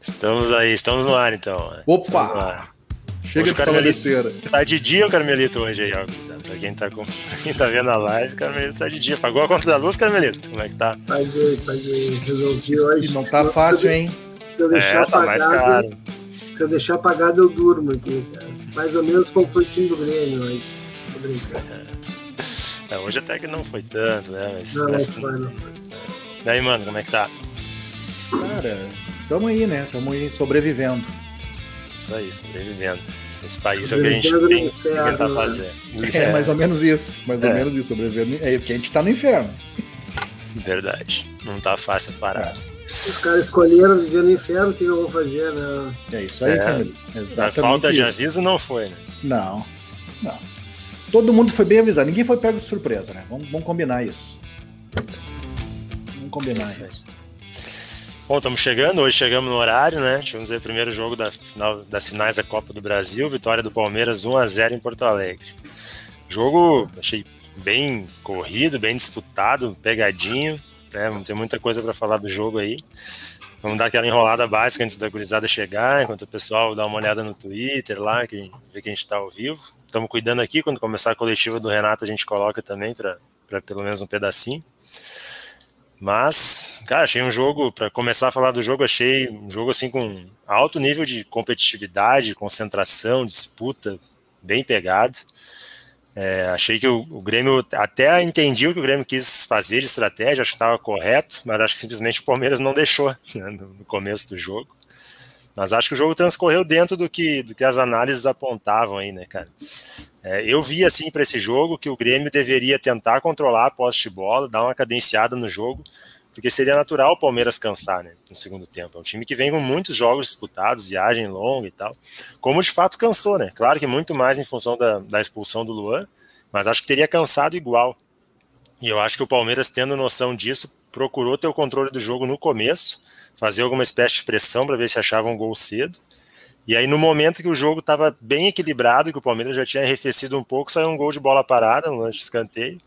Estamos aí, estamos no ar então. Opa! Chega de falar besteira. Tá de dia o Carmelito hoje aí, ó. Pra quem tá, com... quem tá vendo a live, o Carmelito tá de dia. Pagou a conta da luz, Carmelito? Como é que tá? Paguei, paguei. Resolvi hoje. Não tá fácil, hein? Se eu deixar é, tá apagado. Se eu deixar apagado, eu durmo aqui, cara. Mais ou menos como foi o time do Grêmio aí. Tô brincando. É, hoje até que não foi tanto, né? Mas, não, não foi, não foi. Daí, mano, como é que tá? Cara, tamo aí, né? Tamo aí sobrevivendo. Isso aí, sobrevivendo. Esse país é o que a gente tem que tentar fazer. É, mais ou menos isso. Mais ou é. menos isso, sobrevivendo. É porque a gente tá no inferno. Verdade. Não tá fácil parar. É. Os caras escolheram viver no inferno, o que eu vou fazer, né? É isso aí, é, Camilo. Exatamente. A falta de aviso não foi, né? Não, não. Todo mundo foi bem avisado, ninguém foi pego de surpresa, né? Vamos, vamos combinar isso. Vamos combinar isso. isso. Bom, estamos chegando, hoje chegamos no horário, né? Tivemos o primeiro jogo da final, das finais da Copa do Brasil, vitória do Palmeiras 1 a 0 em Porto Alegre. Jogo, achei bem corrido, bem disputado, pegadinho, né? Tem muita coisa para falar do jogo aí. Vamos dar aquela enrolada básica antes da gurizada chegar, enquanto o pessoal dá uma olhada no Twitter lá, que vê que a gente está ao vivo. Estamos cuidando aqui, quando começar a coletiva do Renato, a gente coloca também para pelo menos um pedacinho. Mas, cara, achei um jogo, para começar a falar do jogo, achei um jogo assim com alto nível de competitividade, concentração, disputa, bem pegado. É, achei que o, o, Grêmio até entendi o que o Grêmio quis fazer de estratégia, acho que estava correto, mas acho que simplesmente o Palmeiras não deixou né, no, no, começo do jogo. Mas acho que o jogo transcorreu dentro do que, do que as análises apontavam aí, né, cara? É, eu vi assim para esse jogo que o Grêmio deveria tentar controlar a posse de bola, dar uma cadenciada no jogo, porque seria natural o Palmeiras cansar né, no segundo tempo. É um time que vem com muitos jogos disputados, viagem longa e tal. Como de fato cansou, né? Claro que muito mais em função da, da expulsão do Luan, mas acho que teria cansado igual. E eu acho que o Palmeiras, tendo noção disso, procurou ter o controle do jogo no começo, fazer alguma espécie de pressão para ver se achava um gol cedo. E aí, no momento que o jogo estava bem equilibrado, que o Palmeiras já tinha arrefecido um pouco, saiu um gol de bola parada, um lance de escanteio.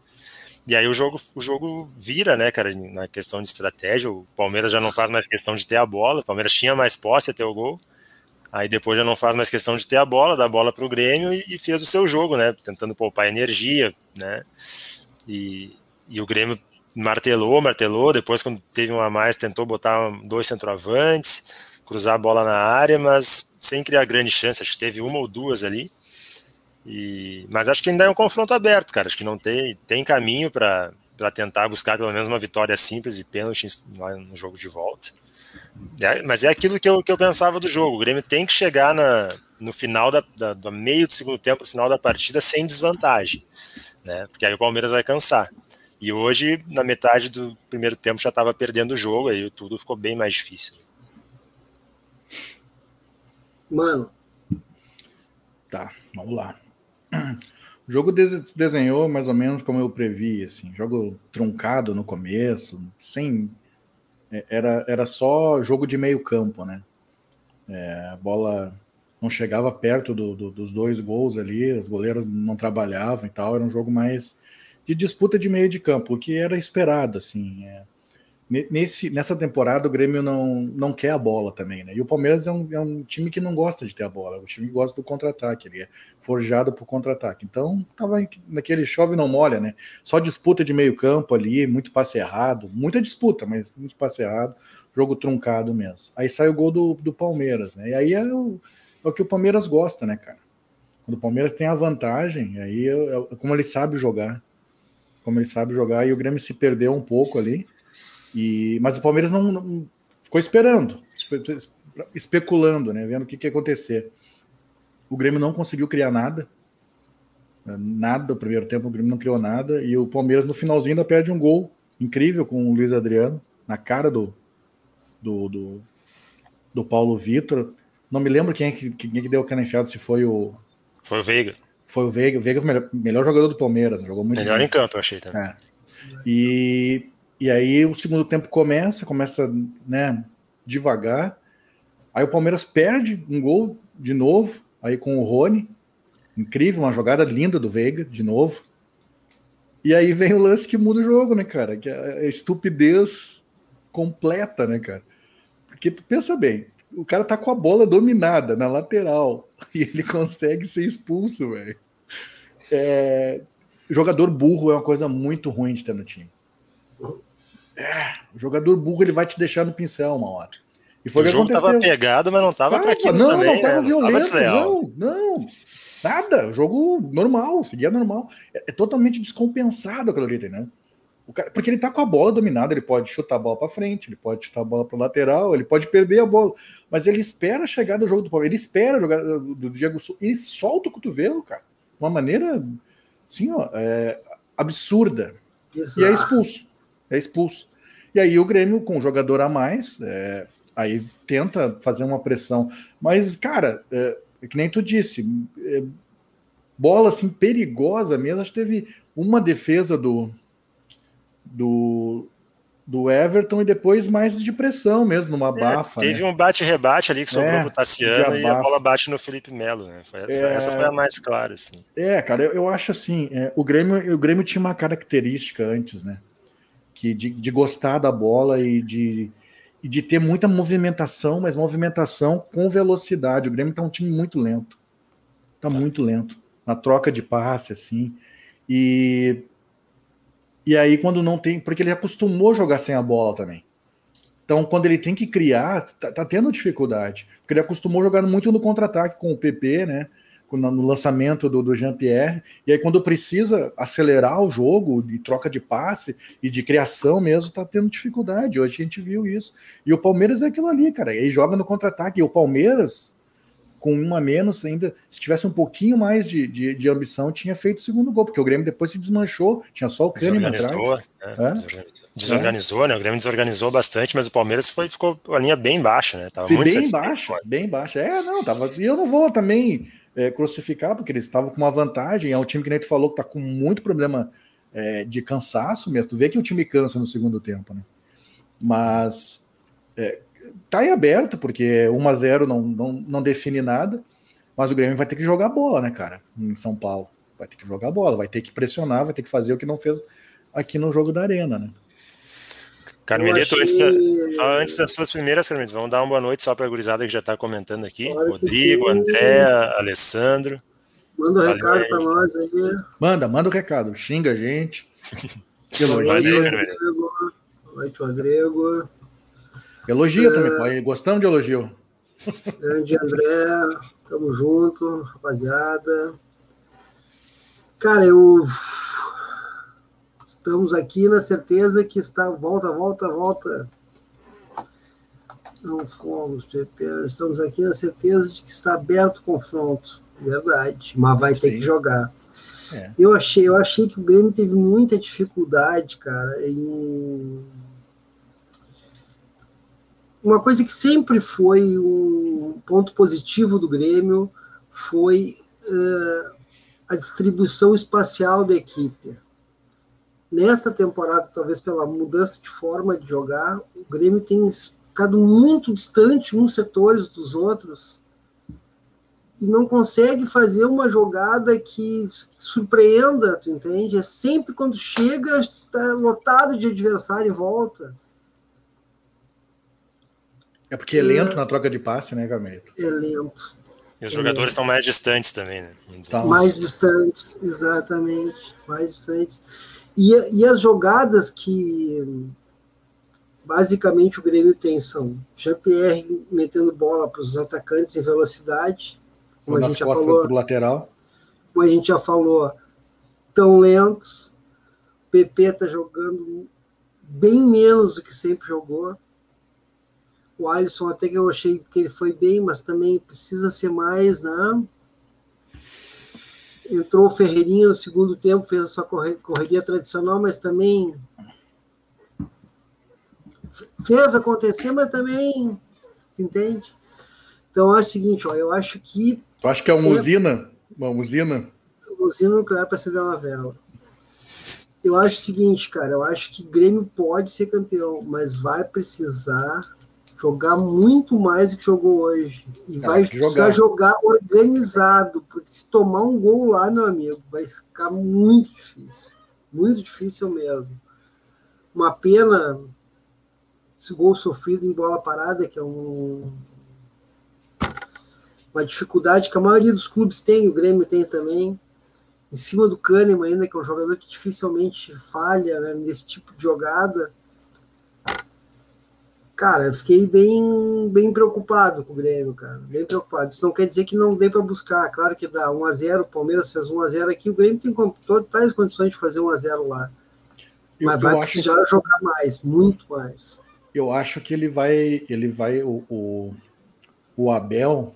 E aí o jogo, o jogo vira, né, cara, na questão de estratégia. O Palmeiras já não faz mais questão de ter a bola, o Palmeiras tinha mais posse até o gol. Aí depois já não faz mais questão de ter a bola, dá a bola para o Grêmio e, e, fez o seu jogo, né? Tentando poupar energia, né? E, e o Grêmio martelou, martelou. Depois, quando teve um a mais, tentou botar dois centroavantes, cruzar a bola na área, mas sem criar grande chance. Acho que teve uma ou duas ali. E, mas acho que ainda é um confronto aberto, cara. Acho que não tem, tem caminho para tentar buscar pelo menos uma vitória simples e pênalti no jogo de volta. É, mas é aquilo que eu, que eu pensava do jogo. O Grêmio tem que chegar na, no final da, da, do meio do segundo tempo, no final da partida, sem desvantagem, né? Porque aí o Palmeiras vai cansar. E hoje, na metade do primeiro tempo, já estava perdendo o jogo, aí tudo ficou bem mais difícil. Mano. Tá, vamos lá. O jogo desenhou mais ou menos como eu previ, assim, jogo truncado no começo, sem é, era, era só jogo de meio campo, né? É, a bola não chegava perto do, do, dos dois gols ali, as goleiras não trabalhavam e tal, era um jogo mais de disputa de meio de campo, o que era esperado, assim. É, nesse, nessa temporada o Grêmio não, não quer a bola também, né? E o Palmeiras é um, é um time que não gosta de ter a bola, é um time que gosta do contra-ataque, ele é forjado por contra-ataque. Então, tava naquele chove não molha, né? Só disputa de meio campo ali, muito passe errado, muita disputa, mas muito passe errado, jogo truncado mesmo. Aí sai o gol do, do Palmeiras, né? E aí é o, é o que o Palmeiras gosta, né, cara? Quando o Palmeiras tem a vantagem, aí é, é como ele sabe jogar. Como ele sabe jogar, e o Grêmio se perdeu um pouco ali. E, mas o Palmeiras não, não ficou esperando, espe, especulando, né, vendo o que, que ia acontecer. O Grêmio não conseguiu criar nada, né, nada. O primeiro tempo o Grêmio não criou nada e o Palmeiras no finalzinho ainda perde um gol incrível com o Luiz Adriano na cara do do, do, do Paulo Vitor. Não me lembro quem é que, quem é que deu o cana enfiada, se foi o foi o Veiga. Foi o Veiga, o Veiga foi o melhor, melhor jogador do Palmeiras, jogou muito melhor bem. em campo, eu achei também. É. E e aí o segundo tempo começa, começa, né, devagar. Aí o Palmeiras perde um gol de novo, aí com o Rony. Incrível, uma jogada linda do Veiga, de novo. E aí vem o lance que muda o jogo, né, cara? Que é a estupidez completa, né, cara? Porque tu pensa bem, o cara tá com a bola dominada na lateral e ele consegue ser expulso, velho. É, jogador burro é uma coisa muito ruim de ter no time. É, o jogador burro ele vai te deixar no pincel uma hora. E foi o que jogo aconteceu. tava pegado, mas não tava, tava traquino não, também, não tava né? violento, não, não, nada, jogo normal, seguia normal. É, é totalmente descompensado aquilo ali, né? Cara, porque ele tá com a bola dominada, ele pode chutar a bola para frente, ele pode chutar a bola para lateral, ele pode perder a bola, mas ele espera chegar do jogo do Palmeiras, ele espera jogar do Diego Souza e solta o cotovelo, cara, de uma maneira assim, ó, é, absurda. Exato. E é expulso, é expulso. E aí o Grêmio com um jogador a mais, é, aí tenta fazer uma pressão, mas cara, é, é que nem tu disse, é, bola assim perigosa mesmo, acho que teve uma defesa do do, do Everton e depois mais de pressão mesmo, numa é, bafa. Teve né? um bate-rebate ali que sobrou é, pro Tassiano e a bola bate no Felipe Melo, né? Foi essa, é, essa foi a mais clara, assim. É, cara, eu, eu acho assim, é, o, Grêmio, o Grêmio tinha uma característica antes, né? Que de, de gostar da bola e de, e de ter muita movimentação, mas movimentação com velocidade. O Grêmio tá um time muito lento. Tá, tá. muito lento. Na troca de passe, assim. E e aí, quando não tem. Porque ele acostumou jogar sem a bola também. Então, quando ele tem que criar, tá, tá tendo dificuldade. Porque ele acostumou jogar muito no contra-ataque com o PP, né? No lançamento do, do Jean-Pierre. E aí, quando precisa acelerar o jogo de troca de passe e de criação mesmo, tá tendo dificuldade. Hoje a gente viu isso. E o Palmeiras é aquilo ali, cara. Ele joga no contra-ataque. E o Palmeiras com uma a menos ainda, se tivesse um pouquinho mais de, de, de, ambição, tinha feito o segundo gol, porque o Grêmio depois se desmanchou, tinha só o Kahneman atrás. Né? É? Desorganizou, desorganizou né? O Grêmio desorganizou bastante, mas o Palmeiras foi, ficou a linha bem baixa, né? Tava muito bem baixa, bem baixa. É, não, tava. E eu não vou também é, crucificar, porque eles estavam com uma vantagem. É um time que nem tu falou que tá com muito problema é, de cansaço mesmo. Tu vê que o time cansa no segundo tempo, né? Mas é, tá em aberto, porque 1 a 0 não, não, não define nada, mas o Grêmio vai ter que jogar bola, né, cara? Em São Paulo. Vai ter que jogar bola, vai ter que pressionar, vai ter que fazer o que não fez aqui no jogo da Arena, né? Carmelito, achei... antes, só antes das suas primeiras, Carmelito, vamos dar uma boa noite só para a gurizada que já está comentando aqui. Claro Rodrigo, André, Alessandro. Manda um recado para nós aí. Manda, manda o um recado. Xinga a gente. Elogia. Boa noite, Rodrigo. Elogia é... também, pode. Gostamos de elogio. Grande André, tamo junto, rapaziada. Cara, eu. Estamos aqui na certeza que está. Volta, volta, volta. Não fomos, estamos aqui na certeza de que está aberto o confronto. Verdade, mas vai Sim. ter que jogar. É. Eu, achei, eu achei que o Grêmio teve muita dificuldade, cara, em uma coisa que sempre foi um ponto positivo do Grêmio foi uh, a distribuição espacial da equipe. Nesta temporada, talvez pela mudança de forma de jogar, o Grêmio tem ficado muito distante uns setores dos outros e não consegue fazer uma jogada que surpreenda, tu entende? É sempre quando chega, está lotado de adversário em volta. É porque é lento é, na troca de passe, né, Gameto? É lento. E os jogadores são mais distantes também, né? Então... Mais distantes, exatamente. Mais distantes. E, e as jogadas que basicamente o Grêmio tem são Jean-Pierre metendo bola para os atacantes em velocidade, como a gente já falou. Pro lateral. Como a gente já falou, tão lentos. O PP está jogando bem menos do que sempre jogou. O Alisson até que eu achei que ele foi bem, mas também precisa ser mais, né? Entrou o Ferreirinho no segundo tempo, fez a sua correria tradicional, mas também fez acontecer, mas também entende? Então acho o seguinte, ó, eu acho que. Tu acha que é uma é, usina? Uma usina? Usina nuclear para acender uma vela. Eu acho o seguinte, cara, eu acho que Grêmio pode ser campeão, mas vai precisar jogar muito mais do que jogou hoje. E vai precisar jogar organizado, porque se tomar um gol lá, meu amigo, vai ficar muito difícil. Muito difícil mesmo. Uma pena esse gol sofrido em bola parada, que é um, uma dificuldade que a maioria dos clubes tem, o Grêmio tem também. Em cima do Kahneman ainda, que é um jogador que dificilmente falha né, nesse tipo de jogada. Cara, eu fiquei bem, bem preocupado com o Grêmio, cara. Bem preocupado. Isso não quer dizer que não dê para buscar. Claro que dá 1x0, o Palmeiras fez 1x0 aqui, o Grêmio tem totais condições de fazer 1x0 lá. Eu, Mas vai precisar acho... jogar mais, muito mais. Eu acho que ele vai. Ele vai. O, o, o Abel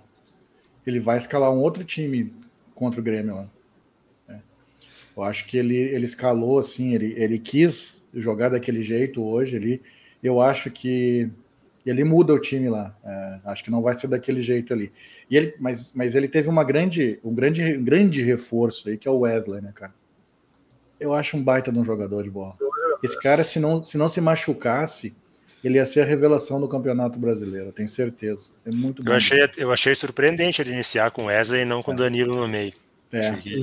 ele vai escalar um outro time contra o Grêmio lá. É. Eu acho que ele, ele escalou assim, ele, ele quis jogar daquele jeito hoje. Ele, eu acho que ele muda o time lá. É, acho que não vai ser daquele jeito ali. E ele, mas, mas ele teve uma grande, um grande, grande reforço aí, que é o Wesley, né, cara? Eu acho um baita de um jogador de bola. Esse cara, se não se, não se machucasse, ele ia ser a revelação do Campeonato Brasileiro, tenho certeza. É muito bom. Eu achei, eu achei surpreendente ele iniciar com Wesley e não com é. Danilo no meio. É. Que...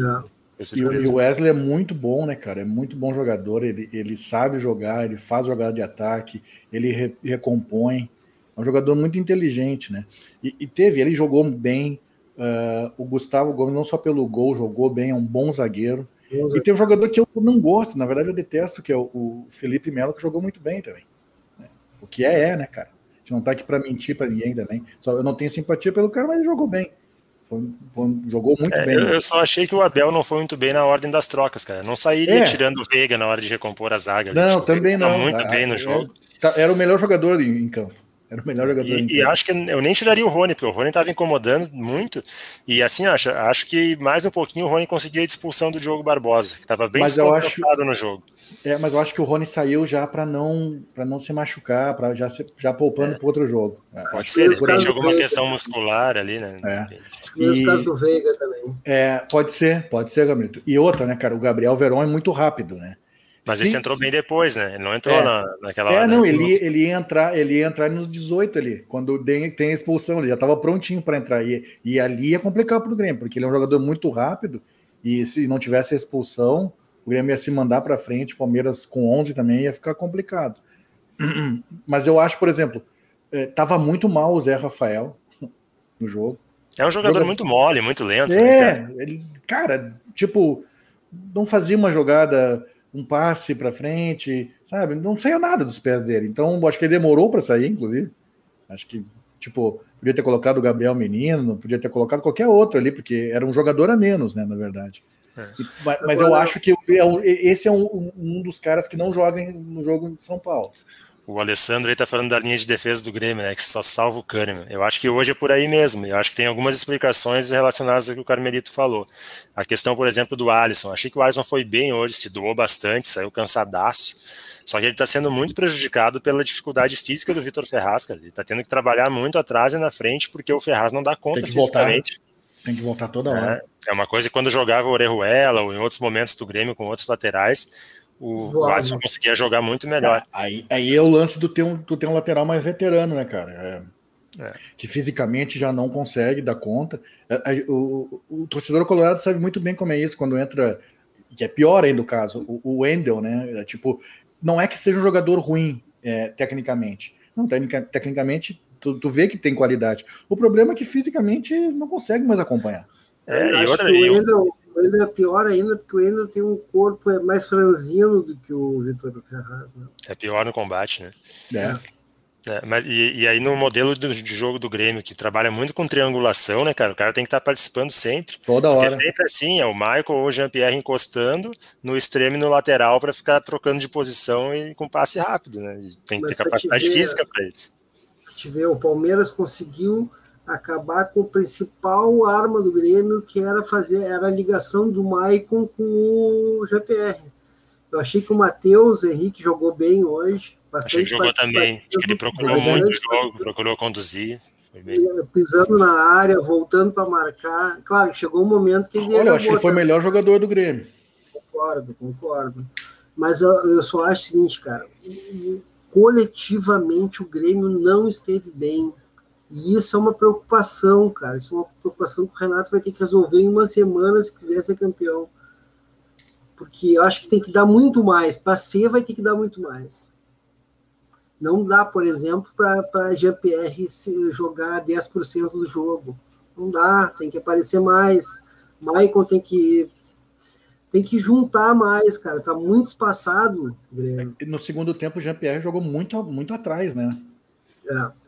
E, o Wesley é muito bom, né, cara? É muito bom jogador. Ele, ele sabe jogar, ele faz jogada de ataque, ele re, recompõe. É um jogador muito inteligente, né? E, e teve, ele jogou bem. Uh, o Gustavo Gomes, não só pelo gol, jogou bem, é um bom zagueiro. E tem um jogador que eu não gosto, na verdade eu detesto, que é o, o Felipe Melo, que jogou muito bem também. O que é, é, né, cara? A gente não tá aqui para mentir para ninguém também. Só eu não tenho simpatia pelo cara, mas ele jogou bem. Foi, foi, jogou muito é, bem. Eu, eu, só achei que o Abel não foi muito bem na ordem das trocas, cara. Não sairia é. tirando o Veiga na hora de recompor a zaga. Não, também não. Muito bem no jogo. Tá, era o melhor jogador em, em campo. Era o melhor jogador. E, e acho que eu nem tiraria o Rony, porque o Rony estava incomodando muito. E assim, acho, acho que mais um pouquinho o Rony conseguia a expulsão do Diogo Barbosa, que estava bem descontrolado no jogo. É, mas eu acho que o Rony saiu já para não para não se machucar, para já se, já poupando é. para outro jogo. É, Pode ser, de repente alguma questão muscular ali, né? É. E, caso do Veiga também. É, pode ser, pode ser, Gabriel. E outra, né, cara? O Gabriel Veron é muito rápido, né? Mas sim, esse entrou bem depois, né? Ele não entrou é. na, naquela é, hora. É, não, né? ele, ele, ia entrar, ele ia entrar nos 18 ali, quando tem a expulsão, ele já estava prontinho para entrar. E, e ali ia complicar para o Grêmio, porque ele é um jogador muito rápido, e se não tivesse a expulsão, o Grêmio ia se mandar para frente, o Palmeiras com 11 também ia ficar complicado. Mas eu acho, por exemplo, estava é, muito mal o Zé Rafael no jogo. É um jogador Joga... muito mole, muito lento. É, né, ele, cara, tipo, não fazia uma jogada, um passe para frente, sabe? Não saía nada dos pés dele. Então, acho que ele demorou para sair, inclusive. Acho que, tipo, podia ter colocado o Gabriel Menino, podia ter colocado qualquer outro ali, porque era um jogador a menos, né, na verdade. É. Mas, mas eu acho que esse é um, um, dos caras que não joga no jogo de São Paulo. O Alessandro aí tá falando da linha de defesa do Grêmio, né? Que só salva o Kahneman. Eu acho que hoje é por aí mesmo. Eu acho que tem algumas explicações relacionadas ao que o Carmelito falou. A questão, por exemplo, do Alisson. Achei que o Alisson foi bem hoje, se doou bastante, saiu cansadaço. Só que ele está sendo muito prejudicado pela dificuldade física do Vitor Ferraz, cara. Ele está tendo que trabalhar muito atrás e na frente, porque o Ferraz não dá conta tem que fisicamente. Voltar. Tem que voltar toda hora. É, é uma coisa que quando jogava o Orejuela ou em outros momentos do Grêmio com outros laterais, o Watson conseguia jogar muito melhor. É, aí, aí é o lance do ter um, do ter um lateral mais veterano, né, cara? É, é. Que fisicamente já não consegue dar conta. É, o, o, o, torcedor colorado sabe muito bem como é isso quando entra, que é pior ainda o caso, o, o Wendel, né? É, tipo, não é que seja um jogador ruim tecnicamente. Não, tecnicamente tu, tu vê que tem qualidade. O problema é que fisicamente não consegue mais acompanhar. É, e outra, que o Wendel, o é pior ainda, porque o Wendel tem um corpo é mais franzino do que o Vitor Ferraz. Né? É pior no combate, né? É. É, mas, e, e, aí no modelo de, de, jogo do Grêmio, que trabalha muito com triangulação, né, cara? O cara tem que estar tá participando sempre. Toda hora. É sempre assim, é o Michael ou o Jean-Pierre encostando no extremo e no lateral para ficar trocando de posição e com passe rápido, né? Tem que mas ter capacidade ver, física para isso. Te ver, o Palmeiras conseguiu acabar com o principal arma do Grêmio, que era fazer era a ligação do Maicon com o GPR. Eu achei que o Matheus Henrique jogou bem hoje. Bastante achei que jogou também. Acho que ele procurou muito o jogo, procurou conduzir. Pisando na área, voltando para marcar. Claro, chegou um momento que ele. Olha, eu achei que ele foi o melhor jogador do Grêmio. Concordo, concordo. Mas eu, eu só acho o seguinte, cara. Coletivamente o Grêmio não esteve bem e isso é uma preocupação, cara. Isso é uma preocupação que o Renato vai ter que resolver em uma semana se quiser ser campeão. Porque eu acho que tem que dar muito mais. Para ser, vai ter que dar muito mais. Não dá, por exemplo, para GPR jogar 10% do jogo. Não dá, tem que aparecer mais. Maicon tem que tem que juntar mais, cara. Tá muito espaçado. No segundo tempo, o Jean-Pierre jogou muito, muito atrás, né? É.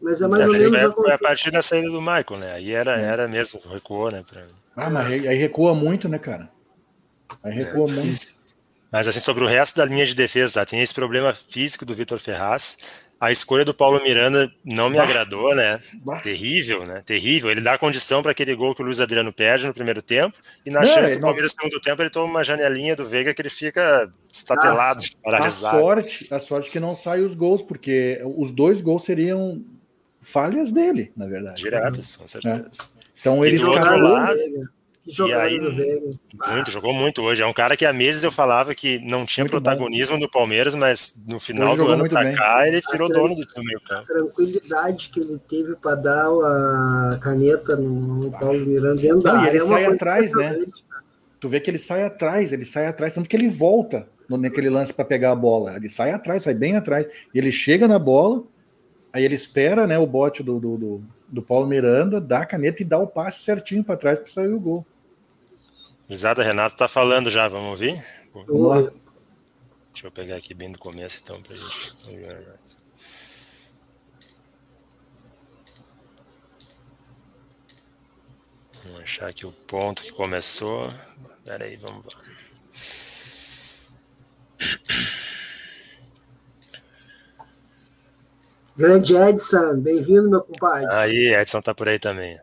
Mas é mais é, ou menos. Foi, foi a partir da saída do Michael, né? Aí era, era mesmo, recuou, né? Pra... Ah, mas aí, recua muito, né, cara? Aí recua é. muito. Mas assim, sobre o resto da linha de defesa, tá? tem esse problema físico do Vitor Ferraz. A escolha do Paulo Miranda não me bah. agradou, né? Bah. Terrível, né? Terrível. Ele dá condição para aquele gol que o Luiz Adriano perde no primeiro tempo. E na não, chance do Palmeiras no segundo tempo, ele toma uma janelinha do Veiga que ele fica estatelado, paralisado. A sorte, a sorte que não sai os gols, porque os dois gols seriam falhas dele, na verdade. Diretas, com certeza. É. Então ele escalou. Lado, que jogada aí. Muito, jogou muito hoje. É um cara que há meses eu falava que não tinha muito protagonismo bom. no Palmeiras, mas no final do ano pra bem. cá ele virou dono do, campo. A tranquilidade que ele teve para dar a caneta no, Paulo Miranda dentro da área. Ele é sai atrás, né? Tu vê que ele sai atrás, ele sai atrás, tanto que ele volta naquele lance para pegar a bola. Ele sai atrás, sai bem atrás. E ele chega na bola, aí ele espera né, o bote do, do, do, do Paulo Miranda, dá a caneta e dá o passe certinho para trás para sair o gol. Exato, Renato está falando já, vamos ouvir? Vamos lá. Deixa eu pegar aqui bem do começo, então, para gente. Vamos achar aqui o ponto que começou. Espera aí, vamos lá. Grande Edson, bem-vindo, meu compadre. Aí, Edson tá por aí também.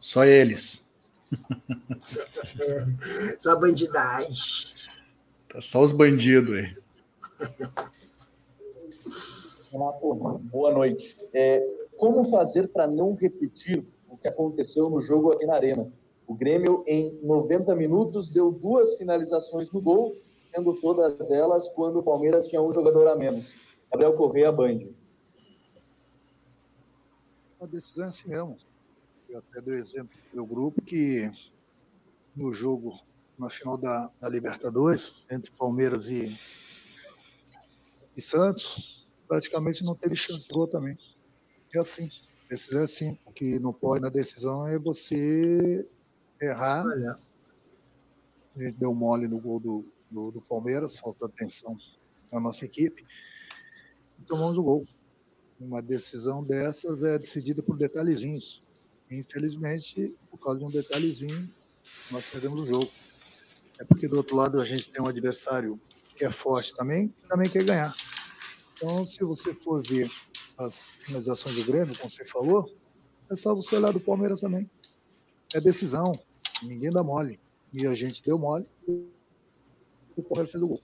Só eles. só bandidagem. Tá só os bandidos aí. Renato, boa noite. É, como fazer para não repetir o que aconteceu no jogo aqui na Arena? O Grêmio, em 90 minutos, deu duas finalizações no gol, sendo todas elas quando o Palmeiras tinha um jogador a menos. Gabriel Correia, Band. Uma decisão é assim mesmo eu até dei exemplo do meu grupo, que no jogo, na final da, da Libertadores, entre Palmeiras e, e Santos, praticamente não teve chance de gol também. É assim. Decisão é assim. O que não pode na decisão é você errar. Olha. A gente deu mole no gol do, do, do Palmeiras, faltou atenção na nossa equipe. E tomamos o gol. Uma decisão dessas é decidida por detalhezinhos. Infelizmente, por causa de um detalhezinho, nós perdemos o jogo. É porque do outro lado a gente tem um adversário que é forte também, que também quer ganhar. Então, se você for ver as finalizações do Grêmio, como você falou, é só você olhar do Palmeiras também. É decisão, ninguém dá mole. E a gente deu mole, e o Palmeiras fez o gol.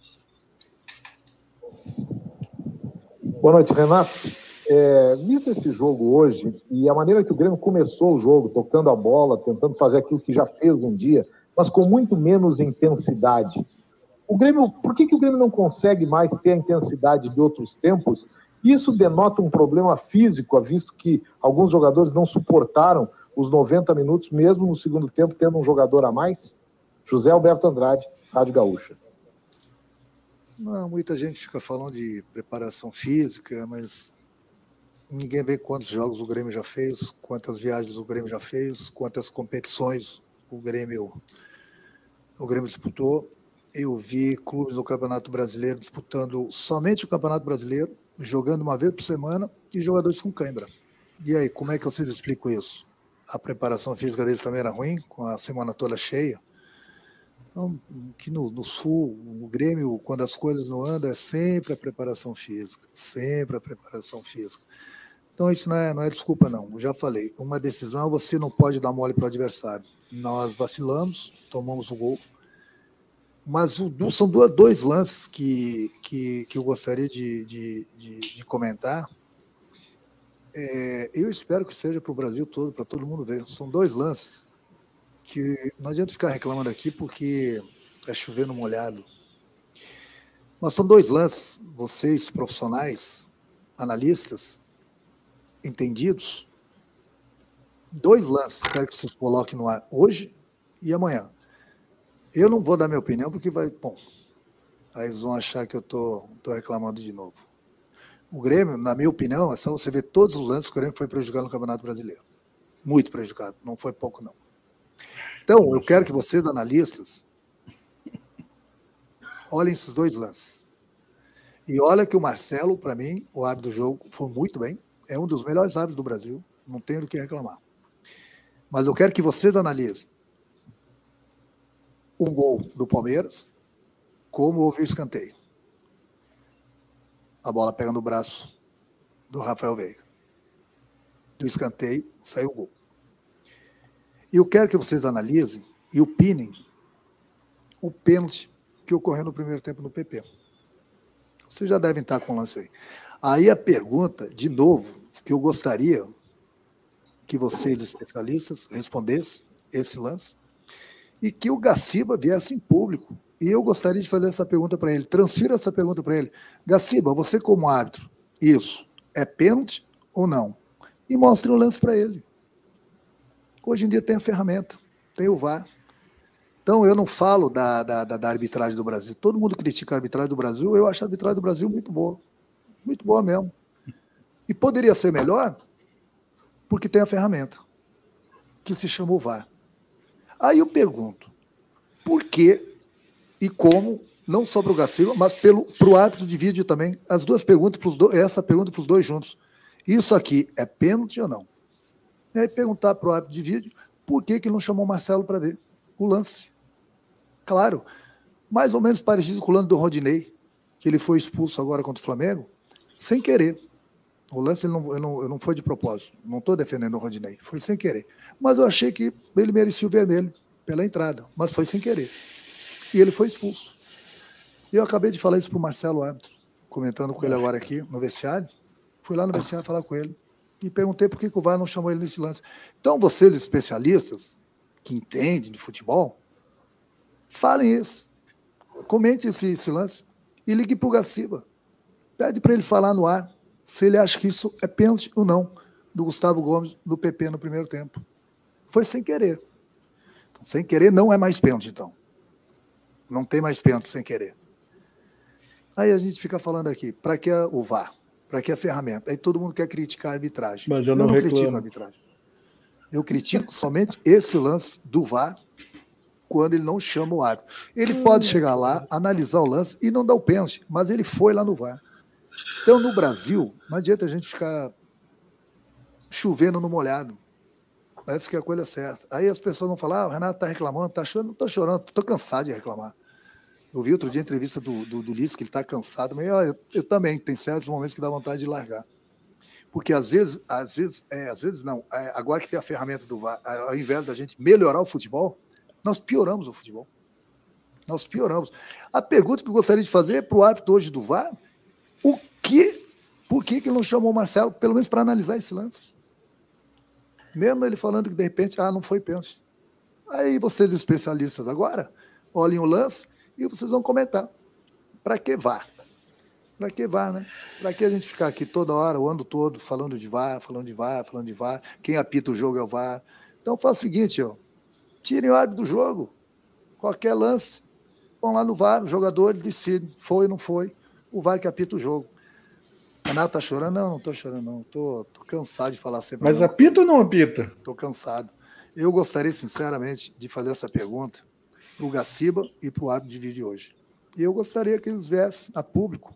Boa noite, Renato. É, visto esse jogo hoje e a maneira que o Grêmio começou o jogo, tocando a bola, tentando fazer aquilo que já fez um dia, mas com muito menos intensidade. O Grêmio, por que, que o Grêmio não consegue mais ter a intensidade de outros tempos? Isso denota um problema físico, visto que alguns jogadores não suportaram os 90 minutos, mesmo no segundo tempo, tendo um jogador a mais? José Alberto Andrade, Rádio Gaúcha. Não, muita gente fica falando de preparação física, mas Ninguém vê quantos jogos o Grêmio já fez, quantas viagens o Grêmio já fez, quantas competições o Grêmio, o Grêmio disputou. Eu vi clubes do Campeonato Brasileiro disputando somente o Campeonato Brasileiro, jogando uma vez por semana e jogadores com cãibra. E aí, como é que vocês explicam isso? A preparação física deles também era ruim, com a semana toda cheia. Então, que no, no, sul, no Grêmio, quando as coisas não andam, é sempre a preparação física, sempre a preparação física. Então isso não é, não é desculpa, não. Eu já falei, uma decisão você não pode dar mole para o adversário. Nós vacilamos, tomamos o gol. Mas são dois lances que, que, que eu gostaria de, de, de, de comentar. É, eu espero que seja para o Brasil todo, para todo mundo ver. São dois lances que não adianta ficar reclamando aqui porque é chovendo molhado. Mas são dois lances, vocês profissionais, analistas, entendidos, dois lances quero que vocês coloquem no ar hoje e amanhã. Eu não vou dar minha opinião porque vai. Bom, aí eles vão achar que eu tô, tô reclamando de novo. O Grêmio, na minha opinião, é só você ver todos os lances que o Grêmio foi prejudicado no Campeonato Brasileiro. Muito prejudicado, não foi pouco, não. Então, eu quero que vocês, analistas, olhem esses dois lances. E olha que o Marcelo, para mim, o árbitro do jogo, foi muito bem. É um dos melhores árbitros do Brasil. Não tenho do que reclamar. Mas eu quero que vocês analisem um gol do Palmeiras, como houve o escanteio. A bola pega no braço do Rafael Veiga. Do escanteio saiu o gol. E eu quero que vocês analisem e opinem o pênalti que ocorreu no primeiro tempo no PP. Vocês já devem estar com o lance aí. Aí a pergunta, de novo, que eu gostaria que vocês, especialistas, respondessem esse lance e que o Gaciba viesse em público. E eu gostaria de fazer essa pergunta para ele. Transfira essa pergunta para ele. Gaciba, você como árbitro, isso é pênalti ou não? E mostre o lance para ele. Hoje em dia tem a ferramenta, tem o VAR. Então eu não falo da, da, da, arbitragem do Brasil. Todo mundo critica a arbitragem do Brasil. Eu acho a arbitragem do Brasil muito boa. Muito boa mesmo. E poderia ser melhor porque tem a ferramenta que se chama o VAR. Aí eu pergunto, por que e como, não só para o Gaciba, mas para o árbitro de vídeo também, as duas perguntas, pros do, essa pergunta para os dois juntos. Isso aqui é pênalti ou não? E aí perguntar para o árbitro de vídeo por que, que não chamou o Marcelo para ver o lance. Claro, mais ou menos parecido com o lance do Rodinei, que ele foi expulso agora contra o Flamengo, sem querer. O lance ele não, ele não, não foi de propósito. Não estou defendendo o Rodinei. Foi sem querer. Mas eu achei que ele merecia o vermelho pela entrada. Mas foi sem querer. E ele foi expulso. E eu acabei de falar isso para o Marcelo árbitro, comentando com ele agora aqui no vestiário. Fui lá no vestiário falar com ele. E perguntei por que, que o VAR não chamou ele nesse lance. Então, vocês, especialistas, que entendem de futebol, falem isso. Comente esse, esse lance. E ligue para o Gaciba. Pede para ele falar no ar se ele acha que isso é pênalti ou não do Gustavo Gomes do PP no primeiro tempo. Foi sem querer. Então, sem querer não é mais pênalti, então. Não tem mais pênalti sem querer. Aí a gente fica falando aqui, para que o VAR? Para que a ferramenta? Aí todo mundo quer criticar a arbitragem. Mas eu não, eu não critico a arbitragem. Eu critico somente esse lance do VAR quando ele não chama o árbitro. Ele pode chegar lá, analisar o lance e não dar o pênalti, mas ele foi lá no VAR. Então, no Brasil, não adianta a gente ficar chovendo no molhado. Essa que é a coisa certa. Aí as pessoas vão falar, ah, o Renato está reclamando, está chorando, não estou chorando, estou cansado de reclamar. Eu vi outro dia a entrevista do, do, do Liz, que ele está cansado, mas eu, eu, também, tem certos momentos que dá vontade de largar. Porque às vezes, às vezes, é, às vezes não, é, agora que tem a ferramenta do VAR, ao invés da gente melhorar o futebol, nós pioramos o futebol. Nós pioramos. A pergunta que eu gostaria de fazer para o árbitro hoje do VAR o que, por que, que não chamou o Marcelo, pelo menos para analisar esse lance? Mesmo ele falando que de repente, ah, não foi pênalti. Aí vocês, especialistas, agora, olhem o lance e vocês vão comentar. Para que vá? Para que vá, né? Para que a gente ficar aqui toda hora, o ano todo, falando de VAR, falando de VAR, falando de VAR, quem apita o jogo é o VAR. Então faz o seguinte, ó, tirem o árbitro do jogo. Qualquer lance, vão lá no VAR, os jogadores decidem, foi ou não foi o VAR que apita o jogo. Renato tá chorando? Não, não tô chorando, não. Tô, tô cansado de falar sempre. Mas não. apita ou não apita? Tô cansado. Eu gostaria, sinceramente, de fazer essa pergunta para o Gaciba e para o árbitro de vídeo hoje. E eu gostaria que eles viessem a público.